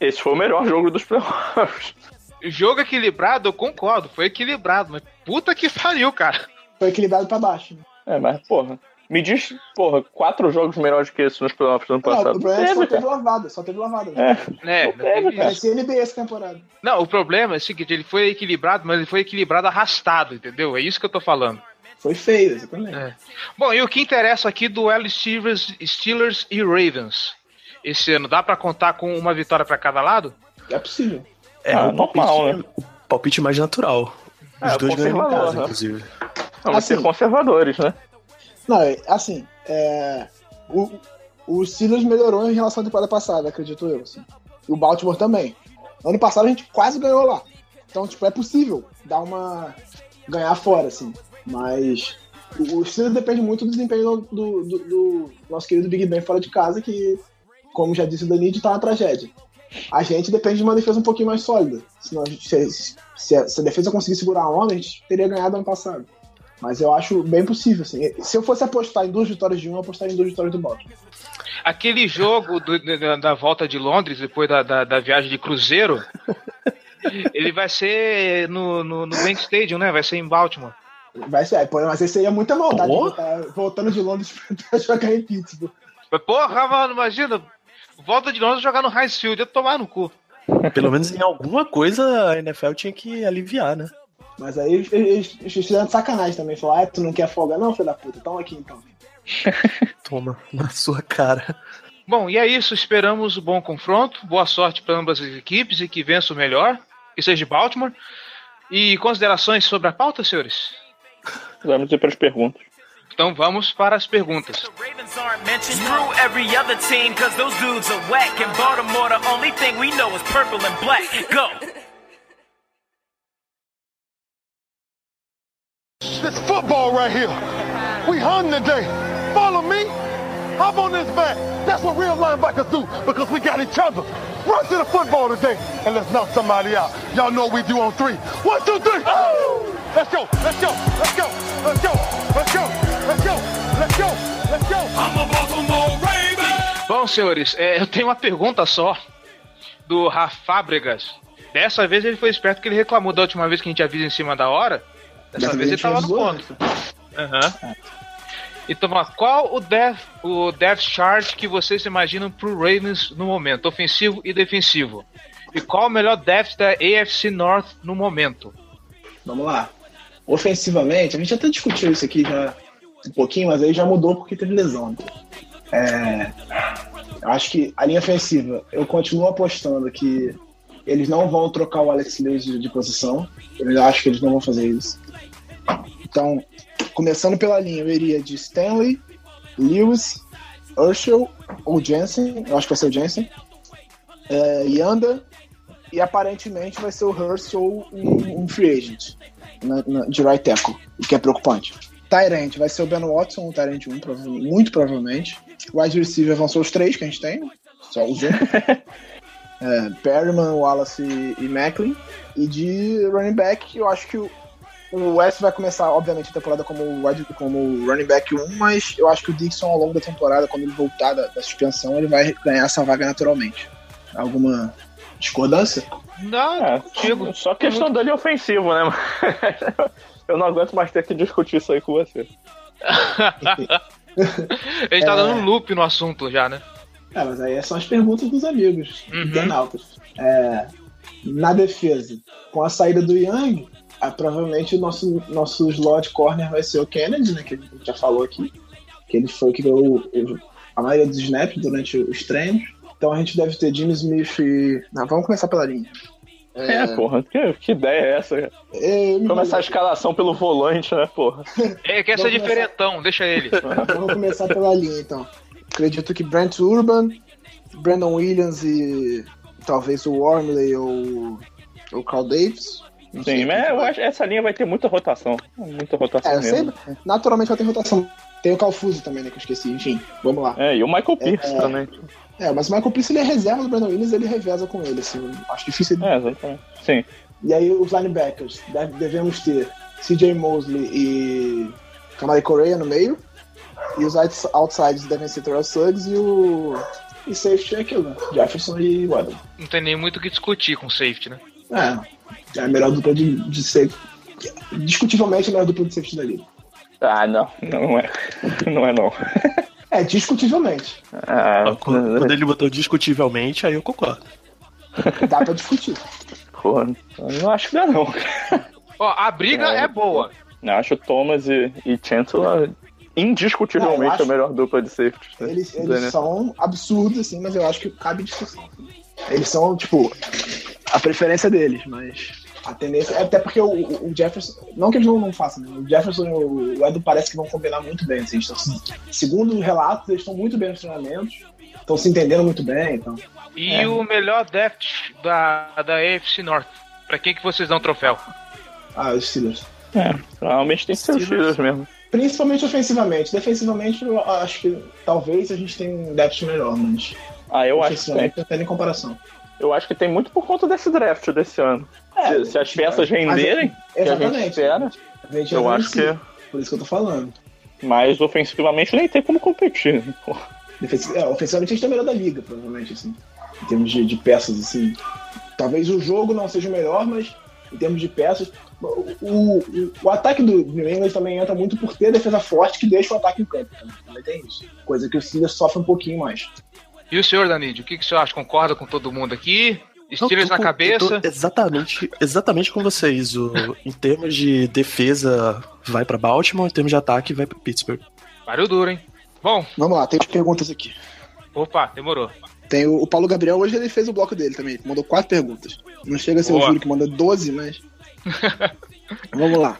Speaker 4: Esse foi o melhor jogo dos playoffs.
Speaker 1: Jogo equilibrado, eu concordo, foi equilibrado, mas puta que pariu, cara.
Speaker 3: Foi equilibrado pra baixo. Né?
Speaker 4: É, mas, porra, me diz, porra, quatro jogos melhores que esse nos playoffs do ano
Speaker 3: Não, o
Speaker 4: passado.
Speaker 3: problema é que só
Speaker 4: Teve,
Speaker 3: lavada, só teve lavada.
Speaker 4: É,
Speaker 1: É,
Speaker 4: Não teve,
Speaker 3: NBA essa temporada.
Speaker 1: Não, o problema é o seguinte, ele foi equilibrado, mas ele foi equilibrado arrastado, entendeu? É isso que eu tô falando.
Speaker 3: Foi feio, exatamente.
Speaker 1: É. Bom, e o que interessa aqui do L Steelers, Steelers e Ravens esse ano, dá pra contar com uma vitória pra cada lado?
Speaker 3: É possível.
Speaker 2: É
Speaker 4: Ah,
Speaker 2: o palpite,
Speaker 4: normal, né?
Speaker 2: o palpite mais natural. Os
Speaker 4: É,
Speaker 2: dois ganham casa,
Speaker 4: né?
Speaker 2: inclusive.
Speaker 4: vamos ser
Speaker 3: Assim.
Speaker 4: conservadores, né?
Speaker 3: Não, é, assim, é, o, o Steelers melhorou em relação à temporada passada, acredito eu. Assim. E o Baltimore também. Ano passado a gente quase ganhou lá. Então, tipo, é possível dar uma. ganhar fora, assim. Mas o, Steelers depende muito do desempenho do, do- do- nosso querido Big Ben fora de casa, que, como já disse o Danid, tá uma tragédia. A gente depende de uma defesa um pouquinho mais sólida. Gente- se, se a, se a defesa conseguir segurar a onda, a gente teria ganhado ano passado. Mas eu acho bem possível, assim. Se eu fosse apostar em duas vitórias de um, eu apostaria em duas vitórias do Baltimore.
Speaker 1: Aquele jogo do- da, da volta de Londres, depois da, da, da viagem de cruzeiro, [laughs] ele vai ser no, no, no Bank Stadium, né? Vai ser em Baltimore.
Speaker 3: Vai ser, mas esse seria muita maldade voltar- voltando de Londres [laughs] pra jogar em Pittsburgh.
Speaker 1: Mas, porra, mano, imagina, volta de Londres jogar no High Field, eu tomar no cu.
Speaker 2: Pelo menos em alguma coisa a NFL tinha que aliviar, né?
Speaker 3: Mas aí eles, eles, eles fizeram de sacanagem também. Falaram, ah, tu não quer folga? Não, filho da puta, toma aqui então. [laughs]
Speaker 2: Toma, na sua cara.
Speaker 1: Bom, e é isso. Esperamos um bom confronto. Boa sorte para ambas as equipes e que vença o melhor, que seja de Baltimore. E considerações sobre a pauta, senhores?
Speaker 4: Vamos ir para as perguntas.
Speaker 1: Então vamos para as perguntas.
Speaker 5: Go!
Speaker 6: This football right here. We hung today. Follow me. Hop on this back. That's what real linebackers do because we got each other. Run to the football today and let's knock somebody out. Y'all know we do on three. One, two, three. Let's go. Let's go. Let's go. Let's go. Let's go. Let's go. Let's go. Let's go.
Speaker 5: I'm a Baltimore Raven!
Speaker 1: Bom, senhores, é, eu tenho uma pergunta só do Rafa Fábregas. Dessa vez ele foi esperto que ele reclamou da última vez que a gente avisa em cima da hora. Dessa
Speaker 3: Dessa
Speaker 1: vez ele tava no ponto. Aham. Então, vamos lá. qual o death, o death chart que vocês imaginam pro Ravens no momento, ofensivo e defensivo? E qual o melhor depth da AFC North no momento?
Speaker 3: Vamos lá. Ofensivamente, a gente até discutiu isso aqui já um pouquinho, mas aí já mudou porque teve lesão. É, eu acho que a linha ofensiva, eu continuo apostando que eles não vão trocar o Alex Lewis de, de posição. Eu acho que eles não vão fazer isso. Então, começando pela linha, eu iria de Stanley, Lewis, Urshel ou Jensen. Eu acho que vai ser o Jensen. É, Yanda. E aparentemente vai ser o Hurst ou um, um free agent na- na- de right tackle, o que é preocupante. Tyrant vai ser o Ben Watson, o Tyrant 1, prova- muito provavelmente. Wide receiver vão ser os três que a gente tem, só os um. [laughs] é, Perryman, Wallace e, e Macklin. E de running back, eu acho que o, o West vai começar, obviamente, a temporada como, wide, como running back 1, mas eu acho que o Dixon, ao longo da temporada, quando ele voltar da, da suspensão, ele vai ganhar essa vaga naturalmente. Alguma discordância?
Speaker 1: Não,
Speaker 4: É,
Speaker 1: contigo.
Speaker 4: só questão dele ofensivo, né? [laughs] Eu não aguento mais ter que discutir isso aí com você. [laughs]
Speaker 1: A gente tá dando um loop no assunto já, né?
Speaker 3: É, mas aí são as perguntas dos amigos,
Speaker 1: Uhum.
Speaker 3: internautas. É, na defesa, com a saída do Young, ah, provavelmente o nosso, nosso slot corner vai ser o Kennedy, né? Que a gente já falou aqui. Que ele foi que deu o- a maioria dos snaps durante os treinos. Então a gente deve ter Jimmy Smith e. Não, vamos começar pela linha.
Speaker 4: É, porra, que, que ideia é essa?
Speaker 3: É, me
Speaker 4: Começar a escalação pelo volante, né, porra?
Speaker 1: É que essa é diferentão, deixa ele. [laughs]
Speaker 3: Vamos começar pela linha, então. Acredito que Brent Urban, Brandon Williams e talvez o Wormley ou o Carl Davis. Não
Speaker 4: Sim, mas eu
Speaker 3: vai.
Speaker 4: acho que essa linha vai ter muita rotação. Muita rotação
Speaker 3: É,
Speaker 4: mesmo.
Speaker 3: sei, naturalmente vai ter rotação. Tem o Calfuso também, né, que eu esqueci. Enfim, vamos lá.
Speaker 4: É, e o Michael Pierce
Speaker 3: É.
Speaker 4: também.
Speaker 3: É, mas o Michael Pierce ele é reserva do Brandon Williams, ele reveza com ele, assim. Acho difícil.
Speaker 4: É, exatamente. Sim.
Speaker 3: E aí os linebackers, deve- devemos ter CJ Mosley e Kamari Correa no meio. E os outs- outsides devem ser Terrell Suggs e o. E safety é aquilo, né? Jefferson e Waddle.
Speaker 1: Não tem nem muito o que discutir com safety, né?
Speaker 3: É, é a melhor dupla de, de safety. Discutivelmente a melhor dupla de safety da liga.
Speaker 4: Ah, não. Não é. Não é, não.
Speaker 3: É, discutivelmente.
Speaker 4: Ah,
Speaker 2: Quando, quando ele botou discutivelmente, aí eu concordo.
Speaker 3: Dá pra discutir.
Speaker 4: Pô, eu não acho que dá, não.
Speaker 1: Ó, a briga
Speaker 4: É.
Speaker 1: é boa.
Speaker 4: Eu acho Thomas e, e Chancellor indiscutivelmente
Speaker 3: Não,
Speaker 4: a melhor dupla de safety. né?
Speaker 3: Eles, eles são absurdos, assim, mas eu acho que cabe discussão. Eles são, tipo, a preferência deles, mas a tendência. é Até porque o, o- o Jefferson. Não que eles não, não façam, né? O Jefferson e o Edu parece que vão combinar muito bem. Assim, estão, segundo os relatos, eles estão muito bem nos treinamentos, estão se entendendo muito bem. Então.
Speaker 1: E
Speaker 3: É.
Speaker 1: o melhor depth da, da AFC North. Pra quem que vocês dão troféu?
Speaker 3: Ah, os Steelers.
Speaker 4: É, provavelmente tem que ser os.
Speaker 2: Steelers
Speaker 4: mesmo.
Speaker 3: Principalmente ofensivamente. Defensivamente, eu acho que talvez a gente tenha um depth melhor, mas.
Speaker 4: Ah, eu acho que
Speaker 3: até em comparação.
Speaker 4: Eu acho que tem muito por conta desse draft desse ano. se, se as peças renderem, que a gente
Speaker 3: Exatamente.
Speaker 4: espera,
Speaker 3: A gente
Speaker 4: eu acho que.
Speaker 3: Por isso que eu tô falando.
Speaker 4: Mas ofensivamente nem tem como competir. né?
Speaker 3: É, ofensivamente a gente é o melhor da liga, provavelmente, assim. Em termos de, de peças, assim. Talvez o jogo não seja o melhor, mas em termos de peças. O, o, o ataque do New England também entra muito por ter defesa forte que deixa o ataque em campo. Também, tem isso. Coisa que o Steelers sofre um pouquinho mais.
Speaker 1: E o senhor, Danide, o que, que o senhor acha? Concorda com todo mundo aqui? Steelers na
Speaker 2: com-
Speaker 1: cabeça.
Speaker 2: exatamente, exatamente com vocês. O, em termos de defesa, vai pra Baltimore, em termos de ataque, vai pra Pittsburgh.
Speaker 1: Pariu duro, hein? Bom,
Speaker 3: Vamos lá, tem as perguntas aqui.
Speaker 1: opa, demorou.
Speaker 3: Tem o, o Paulo Gabriel, hoje ele fez o bloco dele também. Mandou quatro perguntas. Não chega a ser o
Speaker 1: Boa.
Speaker 3: Júlio que manda 12, mas. [laughs] Vamos lá.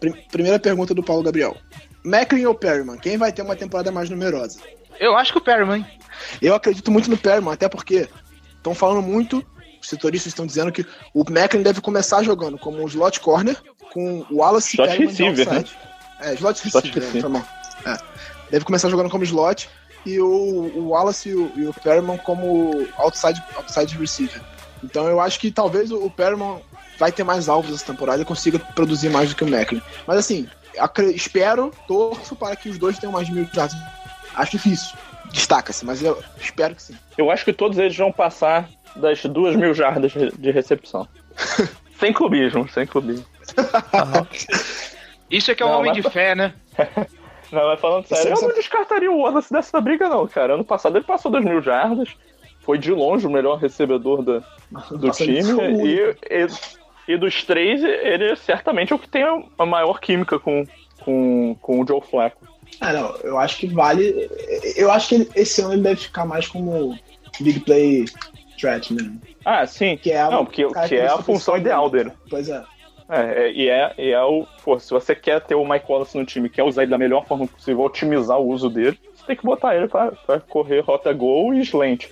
Speaker 3: Prim- primeira pergunta do Paulo Gabriel. Macklin ou Perryman? Quem vai ter uma temporada mais numerosa?
Speaker 1: Eu acho que o Perryman?
Speaker 3: Eu acredito muito no Perryman, até porque estão falando muito, os setoristas estão dizendo que o Macklin deve começar jogando como um slot corner, com o Wallace
Speaker 4: Slot
Speaker 3: Perryman
Speaker 4: receiver, né?
Speaker 3: É, slot
Speaker 4: Slot
Speaker 3: receiver,
Speaker 4: receiver.
Speaker 3: é, foi mal. É. Deve começar jogando como slot e o, o Wallace e o, e o Perryman como outside, outside receiver. Então eu acho que talvez o, o Perryman vai ter mais alvos essa temporada e consiga produzir mais do que o Macklin. Mas assim, espero, torço para que os dois tenham mais de mil jardas. Acho difícil. Destaca-se, mas eu espero que sim.
Speaker 4: Eu acho que todos eles vão passar das duas mil jardas de recepção. [laughs] sem clubismo, sem clubismo.
Speaker 1: Isso é que é um
Speaker 4: Não,
Speaker 1: homem
Speaker 4: mas-
Speaker 1: de fé, né? [laughs]
Speaker 4: Não, mas falando sério, eu não descartaria o Wallace dessa briga, não, cara. Ano passado ele passou das mil jardas, foi de longe o melhor recebedor da, do
Speaker 3: Nossa,
Speaker 4: time. E, e, e dos três, ele certamente é o que tem a- maior química com, com, com o Joe Flacco.
Speaker 3: Ah, não, eu acho que vale. Eu acho que ele- esse ano ele deve ficar mais como Big Play Threat mesmo.
Speaker 4: Ah, sim.
Speaker 3: Que é a,
Speaker 4: Não, porque, que é a função ideal
Speaker 3: dele. Pois é.
Speaker 4: É, é, e é, e é o. Pô, se você quer ter o Mike Wallace no time, quer usar ele da melhor forma possível, otimizar o uso dele, você tem que botar ele pra, pra correr rota gol e slant.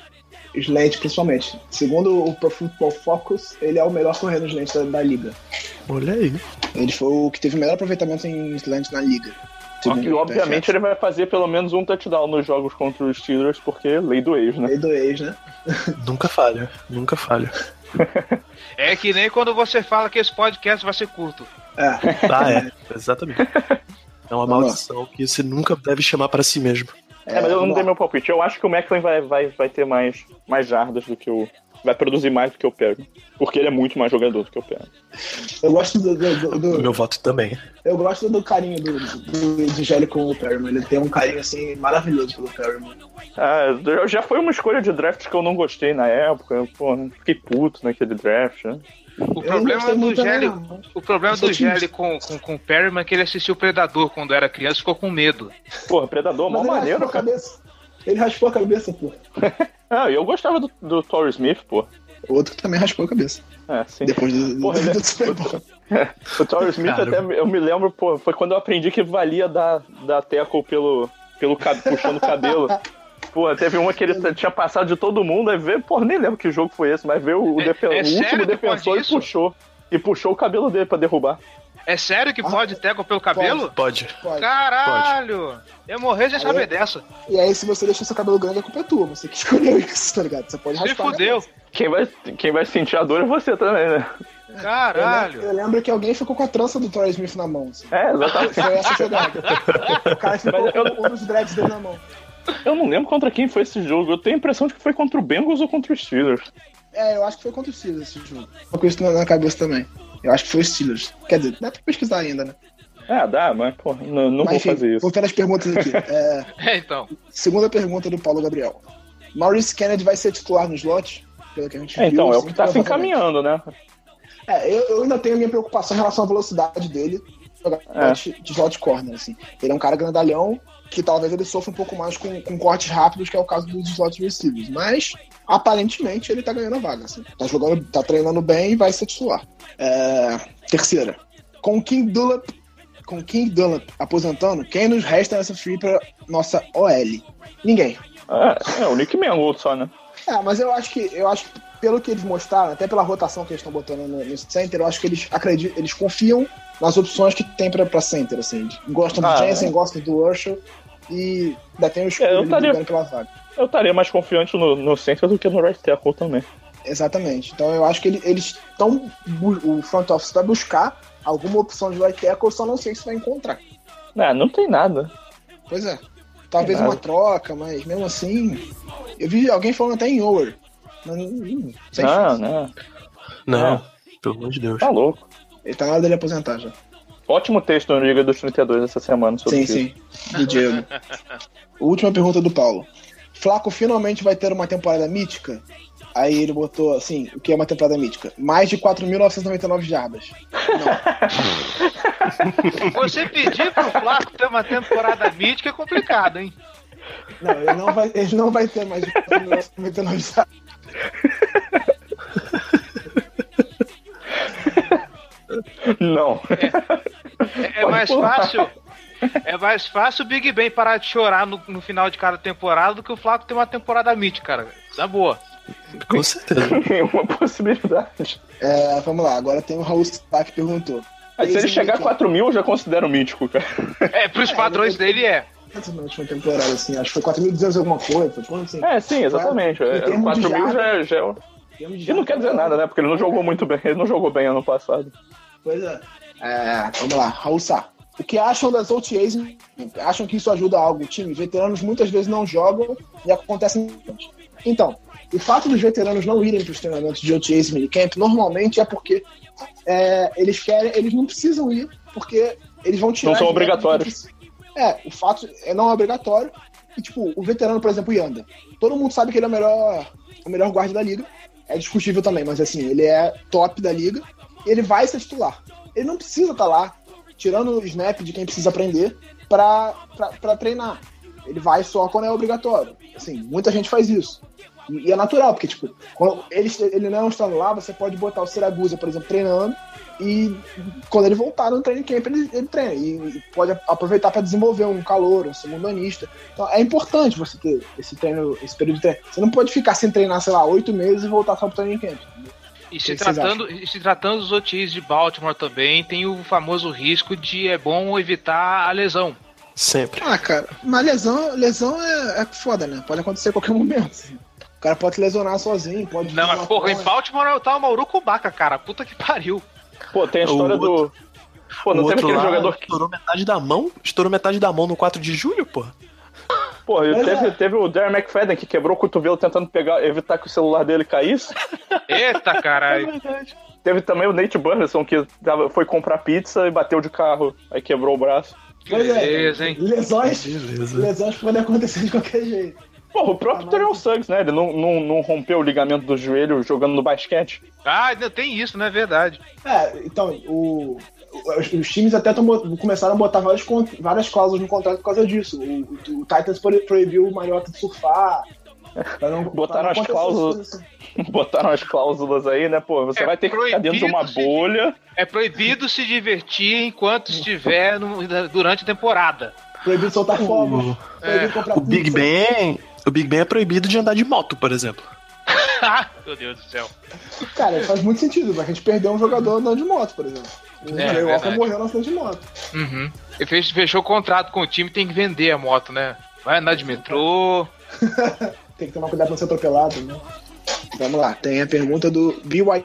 Speaker 3: Slant, principalmente. Segundo o Pro Football Focus, ele é o melhor corredor slant da, da liga.
Speaker 2: Olha aí.
Speaker 3: Ele foi o que teve o melhor aproveitamento em slant na liga. Segundo
Speaker 4: E
Speaker 3: o
Speaker 4: obviamente ele vai fazer pelo menos um touchdown nos jogos contra os Steelers, porque lei do ex, né?
Speaker 3: Lei do ex, né?
Speaker 2: Nunca falha, nunca falha.
Speaker 1: É que nem quando você fala que esse podcast vai ser curto.
Speaker 3: É.
Speaker 2: Ah, é, exatamente. É uma
Speaker 3: lá.
Speaker 2: maldição que você nunca deve chamar pra si mesmo.
Speaker 4: É, mas eu não dei meu palpite. Eu acho que o Macklin vai, vai, vai ter mais, mais jardas do que o. Vai produzir mais do que o Perry. Porque ele é muito mais jogador do que o Perry.
Speaker 3: Eu gosto do, do- do- do-
Speaker 2: Meu voto também.
Speaker 3: eu gosto do carinho do, do, do Gelli com o Perryman. Ele tem um carinho assim maravilhoso pelo Perryman.
Speaker 4: Ah, eu- já foi uma escolha de draft que eu não gostei na época. Eu, Pô, fiquei puto naquele draft. Né?
Speaker 1: O problema do
Speaker 3: também,
Speaker 1: Gelli,
Speaker 3: não,
Speaker 1: o problema do. Gelli com, com, com o Perryman é que ele assistiu Predador quando era criança e ficou com medo.
Speaker 4: Porra, Predador, mó
Speaker 3: Mas ele
Speaker 4: maneiro, cara.
Speaker 3: cabeça. Ele raspou a cabeça, pô. [laughs]
Speaker 4: Ah, eu gostava do, do Torrey Smith, pô.
Speaker 3: Outro que também raspou a cabeça.
Speaker 4: É, sim.
Speaker 3: Depois do, do,
Speaker 4: Porra, ele é-
Speaker 3: do Super Bowl. [laughs]
Speaker 4: O Torrey Smith
Speaker 2: Cara.
Speaker 4: até eu me lembro, pô, foi quando eu aprendi que valia dar, dar tackle pelo, pelo puxando o cabelo. [laughs] Pô, teve uma que ele tinha passado de todo mundo, aí veio, pô, nem lembro que jogo foi esse, mas veio o,
Speaker 1: É-
Speaker 4: defen-
Speaker 1: é
Speaker 4: o último defensor e puxou. E puxou o cabelo dele pra derrubar.
Speaker 1: É sério que pode teco pelo cabelo?
Speaker 2: Pode.
Speaker 3: Pode.
Speaker 1: Caralho! Eu morrer sem
Speaker 3: Aí-
Speaker 1: saber dessa.
Speaker 3: E aí, se você deixa seu cabelo grande, a culpa é tua. Você que [laughs] escolheu isso, tá ligado? Você pode
Speaker 1: Se
Speaker 3: raspar. a
Speaker 1: fudeu.
Speaker 4: Quem vai, quem vai sentir a dor é você também, né?
Speaker 3: Eu
Speaker 1: Caralho!
Speaker 3: eu lembro que alguém ficou com a trança do Torrey Smith na mão. assim.
Speaker 4: É, exatamente.
Speaker 3: Foi essa jogada. O cara [laughs] ficou
Speaker 4: Mas eu-
Speaker 3: com um dos dreads dele na mão.
Speaker 4: Eu não lembro contra quem foi esse jogo. Eu tenho a impressão de que foi contra o Bengals ou contra os Steelers.
Speaker 3: É, eu acho que foi contra o Steelers esse jogo. Tô com isso na cabeça também. Eu acho que foi o Steelers. Quer dizer, dá pra pesquisar ainda, né?
Speaker 4: Ah, dá, mas, pô, não, não
Speaker 3: Mas
Speaker 4: vou
Speaker 3: enfim,
Speaker 4: fazer isso.
Speaker 3: vou pelas perguntas aqui. [laughs] É,
Speaker 1: É, então.
Speaker 3: segunda pergunta do Paulo Gabriel. Maurice Kennedy vai ser titular no slot? Pelo que a gente
Speaker 4: É, então,
Speaker 3: viu,
Speaker 4: é o
Speaker 3: sim,
Speaker 4: que tá se encaminhando, né?
Speaker 3: É, eu, eu ainda tenho a minha preocupação em relação à velocidade dele jogar
Speaker 4: É.
Speaker 3: de de slot corner, assim. Ele é um cara grandalhão que talvez ele sofra um pouco mais com, com cortes rápidos, que é o caso dos slot receivers. Mas, aparentemente, ele tá ganhando a vaga, assim. Tá jogando, tá treinando bem e vai ser titular. É, terceira. Com o King Dunlap, com o King Dunlap aposentando, quem nos resta nessa free pra nossa OL? Ninguém.
Speaker 4: É, é o Nick Mangold só, né?
Speaker 3: É, mas eu acho que eu acho que pelo que eles mostraram, até pela rotação que eles estão botando no, no center, eu acho que eles acreditam, eles confiam nas opções que tem pra, pra center, assim. Gostam do
Speaker 4: Ah,
Speaker 3: Jensen, gostam do Urshel e ainda tem o escuro
Speaker 4: É, eu
Speaker 3: brigando pela vaga.
Speaker 4: Eu estaria mais confiante no, no center do que no right tackle também.
Speaker 3: Exatamente. Então eu acho que ele- eles estão. O front office vai buscar alguma opção de right tackle, eu só não sei se vai encontrar.
Speaker 4: Ah, não tem nada.
Speaker 3: Pois é. Talvez uma troca, mas mesmo assim. Eu vi alguém falando até em over. Mas, hum, sem
Speaker 4: Não,
Speaker 3: chance.
Speaker 4: não.
Speaker 2: Não, pelo amor de Deus.
Speaker 4: Tá louco.
Speaker 3: Ele tá na hora dele aposentar já.
Speaker 4: Ótimo texto no Liga dos 32 essa semana sobre
Speaker 3: Sim,
Speaker 4: isso.
Speaker 3: sim. Do Diego. [laughs] Última pergunta do Paulo. Flaco finalmente vai ter uma temporada mítica? Aí ele botou assim, o que é uma temporada mítica? Mais de 4.999 jardas. [laughs]
Speaker 1: Você pedir pro Flaco ter uma temporada mítica é complicado, hein?
Speaker 3: Não, ele não vai, ele não vai ter mais de 4.999 jardas. [laughs]
Speaker 4: Não.
Speaker 1: É, é mais
Speaker 4: pular.
Speaker 1: fácil. É mais fácil o Big Ben parar de chorar no, no final de cada temporada do que o Flaco ter uma temporada mítica, cara. Na boa.
Speaker 2: Com certeza. [laughs]
Speaker 4: Nenhuma possibilidade.
Speaker 3: É, vamos lá, agora tem o Raul Sá que perguntou.
Speaker 4: Mas se ele chegar a 4 mil, eu já considero mítico, cara.
Speaker 1: É, pros padrões dele é.
Speaker 3: Na última temporada, assim? Acho que foi 4.200 alguma coisa. Assim?
Speaker 4: É, sim, exatamente. É,
Speaker 3: de
Speaker 4: 4 mil já, já é.
Speaker 3: em termos de
Speaker 4: E não quer dizer nada, né? Porque ele não jogou muito bem. Ele não jogou bem ano passado.
Speaker 3: Pois é. É, vamos lá, Raul Sá. O que acham das OTAs? Acham que isso ajuda algo? O time, veteranos muitas vezes não jogam e acontece. Então, o fato dos veteranos não irem para os treinamentos de OTAs e minicamp normalmente é porque é, eles querem, eles não precisam ir, porque eles vão tirar.
Speaker 4: Não são obrigatórios.
Speaker 3: É, o fato é não é obrigatório. E, tipo, o veterano, por exemplo, Yanda. Todo mundo sabe que ele é o melhor, o melhor guarda da liga. É discutível também, mas assim, ele é top da liga. Ele vai ser titular. Ele não precisa estar lá, tirando o snap de quem precisa aprender, pra treinar. Ele vai só quando é obrigatório. Assim, muita gente faz isso. E, e é natural, porque, tipo, quando ele, ele não estando lá, você pode botar o Siragusa, por exemplo, treinando. E quando ele voltar no training camp, ele, ele treina. E, e pode aproveitar para desenvolver um calor, um segundo anista. Então é importante você ter esse treino, esse período de treino. Você não pode ficar sem treinar, sei lá, oito meses e voltar só pro training camp.
Speaker 1: E se tratando, e se tratando dos OTIs de Baltimore também, tem o famoso risco de é bom evitar a lesão.
Speaker 2: Sempre.
Speaker 3: Ah, cara, mas lesão, lesão é, é foda, né? Pode acontecer a qualquer momento. assim. O cara pode se lesionar sozinho, pode.
Speaker 1: Não, mas porra, em. Baltimore tá o Mauro Kubaca, cara. Puta que pariu.
Speaker 4: Pô, tem a história
Speaker 2: O
Speaker 4: do. Pô, não
Speaker 2: outro
Speaker 4: aquele
Speaker 2: lá
Speaker 4: jogador que.
Speaker 2: estourou metade da mão? Estourou metade da mão no 4 de julho, pô.
Speaker 4: Pô, teve,
Speaker 3: é.
Speaker 4: teve o Darren McFadden que quebrou o cotovelo tentando pegar, evitar que o celular dele caísse.
Speaker 1: Eita, caralho.
Speaker 4: Teve também o Nate Burleson que tava- foi comprar pizza e bateu de carro, aí quebrou o braço.
Speaker 3: É,
Speaker 1: Beleza, hein?
Speaker 3: Lesões,
Speaker 2: Beleza.
Speaker 3: lesões podem acontecer de qualquer jeito.
Speaker 4: Pô, o próprio
Speaker 3: Ah,
Speaker 4: Terrell Suggs, né? Ele não, não, não rompeu o ligamento do joelho jogando no basquete.
Speaker 1: Ah, ainda tem isso, não é verdade?
Speaker 3: É, então, o, os, os times até tão começaram a botar várias, várias cláusulas no contrato por causa disso. O, o, o Titans pro- proibiu o Mariota de surfar. não-
Speaker 4: Botaram as cláusulas.
Speaker 3: isso. [laughs]
Speaker 4: Botaram as cláusulas aí, né? Pô, você
Speaker 1: É
Speaker 4: vai ter que ficar dentro de uma bolha.
Speaker 1: É proibido se divertir enquanto estiver no- durante a temporada.
Speaker 3: Proibido soltar fogos. Proibido comprar
Speaker 2: O Big. Ben. O Big Ben é proibido de andar de moto, por exemplo. [laughs]
Speaker 1: Meu Deus do céu.
Speaker 3: Cara, faz muito sentido, porque a gente perdeu um jogador andando de moto, por exemplo. O
Speaker 1: É,
Speaker 3: Trey Walker morreu no acidente de moto.
Speaker 1: Uhum. Ele fez- fechou o contrato com o time, tem que vender a moto, né? Vai andar de metrô. [laughs]
Speaker 3: Tem que tomar cuidado pra não ser atropelado, né? Vamos lá, tem a pergunta do BYU,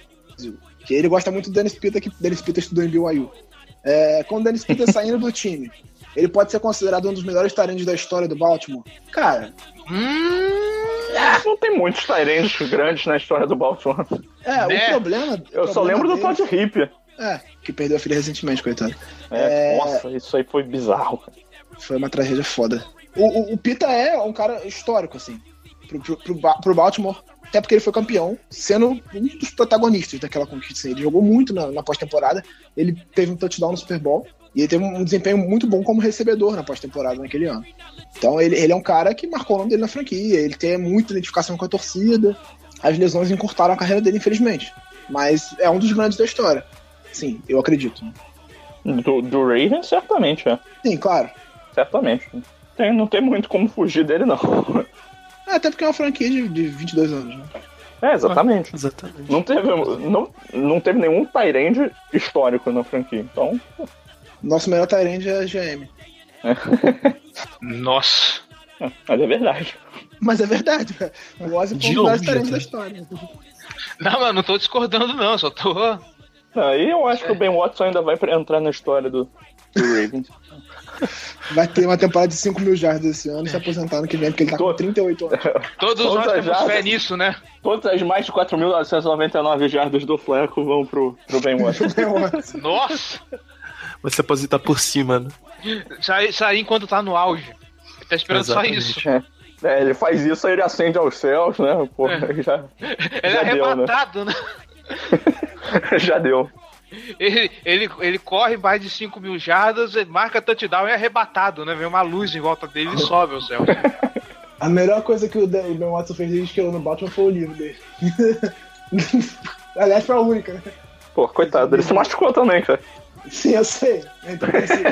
Speaker 3: que ele gosta muito do Dennis Pitta, que Dennis Pitta estudou em BYU. É, com o Dennis Pitta [laughs] saindo do time, ele pode ser considerado um dos melhores talentos da história do Baltimore? Cara,
Speaker 4: Não tem muitos Tyrants grandes na história do Baltimore.
Speaker 3: é,
Speaker 1: Né?
Speaker 3: o problema...
Speaker 4: Eu
Speaker 3: o
Speaker 4: só
Speaker 3: problema
Speaker 4: lembro do
Speaker 3: dele-
Speaker 4: Todd Hip.
Speaker 3: É, que perdeu a filha recentemente, coitado.
Speaker 4: É,
Speaker 3: É.
Speaker 4: Nossa, isso aí foi bizarro.
Speaker 3: Foi uma tragédia foda. O, o, o Pita é um cara histórico, assim, pro, pro, pro, pro Baltimore. Até porque ele foi campeão, sendo um dos protagonistas daquela conquista. assim. Ele jogou muito na, na pós-temporada. Ele teve um touchdown no Super Bowl. E ele teve um desempenho muito bom como recebedor na pós-temporada naquele ano. Então ele, ele é um cara que marcou o nome dele na franquia. Ele tem muita identificação com a torcida. As lesões encurtaram a carreira dele, infelizmente. Mas é um dos grandes da história. Sim, eu acredito.
Speaker 4: Do, do Ravens, certamente, é.
Speaker 3: Sim, claro.
Speaker 4: Certamente. Tem, não tem muito como fugir dele, não.
Speaker 3: É, Até porque é uma franquia de, de 22 anos, né?
Speaker 4: É, exatamente.
Speaker 2: Exatamente.
Speaker 4: Não teve, não, não teve nenhum Tyrande histórico na franquia. Então,
Speaker 3: Nosso melhor Tyrande é a GM.
Speaker 1: Nossa.
Speaker 4: mas é verdade.
Speaker 3: Mas é verdade, cara. O Ozzy foi um dos melhores
Speaker 2: até.
Speaker 3: da história.
Speaker 1: Não, mas não tô discordando, não. Só tô.
Speaker 4: Aí eu acho que o Ben Watson ainda vai entrar na história do, do Ravens.
Speaker 3: Vai ter uma temporada de 5 mil jardas esse ano e se aposentar no que vem, porque ele tá com
Speaker 4: Tô-
Speaker 3: 38 anos. [laughs]
Speaker 1: Todos nós temos
Speaker 4: já-
Speaker 1: fé nisso, né?
Speaker 4: Todas as mais de 4.999 jardas do Fleco vão pro, pro [laughs] Ben Watson.
Speaker 1: Nossa!
Speaker 2: Vai se aposentar por cima, né?
Speaker 1: Sair, sair enquanto tá no auge. Ele tá esperando
Speaker 2: Exatamente.
Speaker 1: só isso.
Speaker 4: É. É, ele faz isso, aí ele acende aos céus, né? Pô, já,
Speaker 1: Ele é
Speaker 4: já deu, né?
Speaker 1: arrebatado, né? [laughs] [laughs]
Speaker 4: já deu.
Speaker 1: Ele, ele, ele corre mais de 5 mil jardas, ele marca touchdown e é arrebatado, né? Vem uma luz em volta dele e sobe ao céu. [laughs]
Speaker 3: A melhor coisa que o o Ben Watson fez desde que eu no Baltimore foi o livro dele. [laughs] Aliás, foi a única, né?
Speaker 4: Pô, coitado, ele se machucou também, cara.
Speaker 3: Sim, eu sei. Então, assim,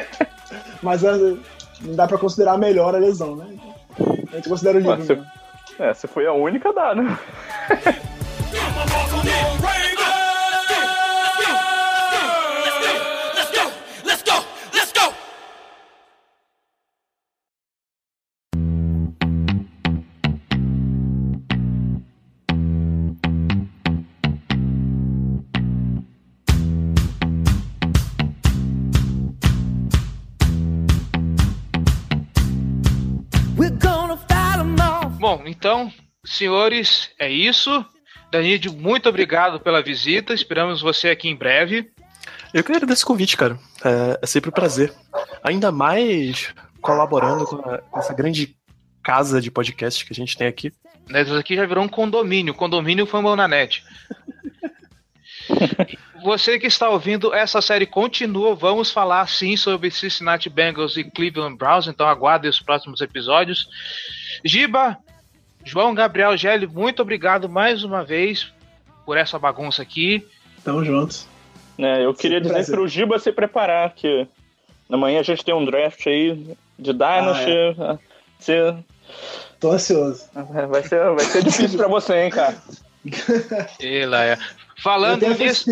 Speaker 3: mas ah, não dá pra considerar melhor a lesão, né? A gente considera o livro.
Speaker 4: Mas se,
Speaker 3: mesmo.
Speaker 4: é, se foi a única, dá, né?
Speaker 1: Então, senhores, é isso. Danídio, muito obrigado pela visita. Esperamos você aqui em breve.
Speaker 2: Eu que agradeço esse convite, cara. É, é sempre um prazer. Ainda mais colaborando com, a- com essa grande casa de podcast que a gente tem aqui.
Speaker 1: Né, Isso aqui já virou um condomínio. Condomínio Fumble na net. [laughs] Você que está ouvindo, essa série continua. Vamos falar sim sobre Cincinnati Bengals e Cleveland Browns. Então aguardem os próximos episódios. Giba, João Gabriel Gelli, muito obrigado mais uma vez por essa bagunça aqui.
Speaker 3: Tamo juntos.
Speaker 4: É, eu queria
Speaker 3: Sempre
Speaker 4: dizer
Speaker 3: prazer.
Speaker 4: pro Giba se preparar, que amanhã a gente tem um draft aí de Dynasty.
Speaker 3: Ah,
Speaker 4: Se-
Speaker 3: Tô ansioso.
Speaker 4: vai, ser, vai ser difícil pra você, hein, cara. [laughs]
Speaker 1: Ela é. Falando nisso,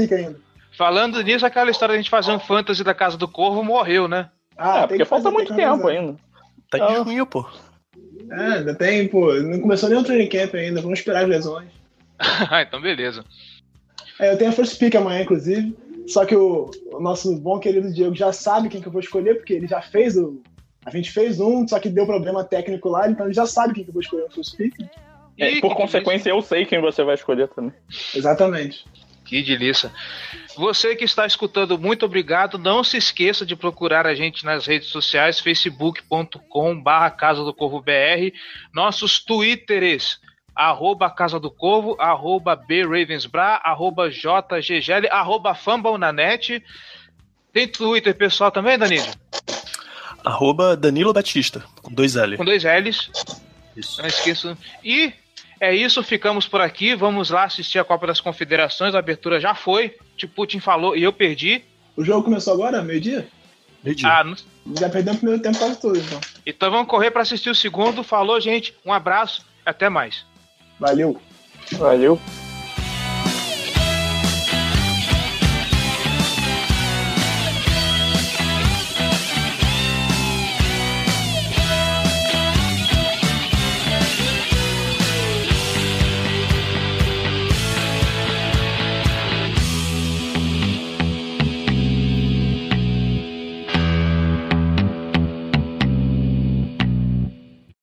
Speaker 1: falando nisso, aquela história de a gente fazer um fantasy da Casa do Corvo morreu, né?
Speaker 3: Ah,
Speaker 4: é, porque
Speaker 3: que
Speaker 4: falta muito tempo
Speaker 3: organizar.
Speaker 4: ainda.
Speaker 2: Tá em
Speaker 4: Ah.
Speaker 2: junho, pô.
Speaker 3: É, ainda tem, pô. Não começou nem o training camp ainda. Vamos esperar as lesões. [laughs]
Speaker 1: Ah, então beleza.
Speaker 3: É, eu tenho a First Pick amanhã, inclusive. Só que o, o nosso bom querido Diego já sabe quem que eu vou escolher, porque ele já fez o. A gente fez um, só que deu problema técnico lá, então ele já sabe quem que eu vou escolher no First Pick.
Speaker 4: É, por consequência, eu sei quem você vai escolher também.
Speaker 3: Exatamente.
Speaker 1: Que delícia. Você que está escutando, muito obrigado. Não se esqueça de procurar a gente nas redes sociais, facebook.com barra Casa do Corvo BR, nossos twitters, arroba Casa do Corvo, arroba BRavensBra, arroba JGGL, arroba Fambonanet. Tem Twitter pessoal também, Danilo?
Speaker 2: Arroba Danilo Batista, com dois L.
Speaker 1: Com dois L's.
Speaker 2: Isso.
Speaker 1: Não esqueça. E é isso, ficamos por aqui. Vamos lá assistir a Copa das Confederações. A abertura já foi. Tipo, Putin falou e eu perdi.
Speaker 3: O jogo começou agora, meio-dia?
Speaker 2: Meio-dia.
Speaker 1: Ah, não-
Speaker 3: Já perdemos o primeiro tempo quase todo, então.
Speaker 1: Então vamos correr para assistir o segundo. Falou, gente. Um abraço. Até mais.
Speaker 3: Valeu.
Speaker 4: Valeu.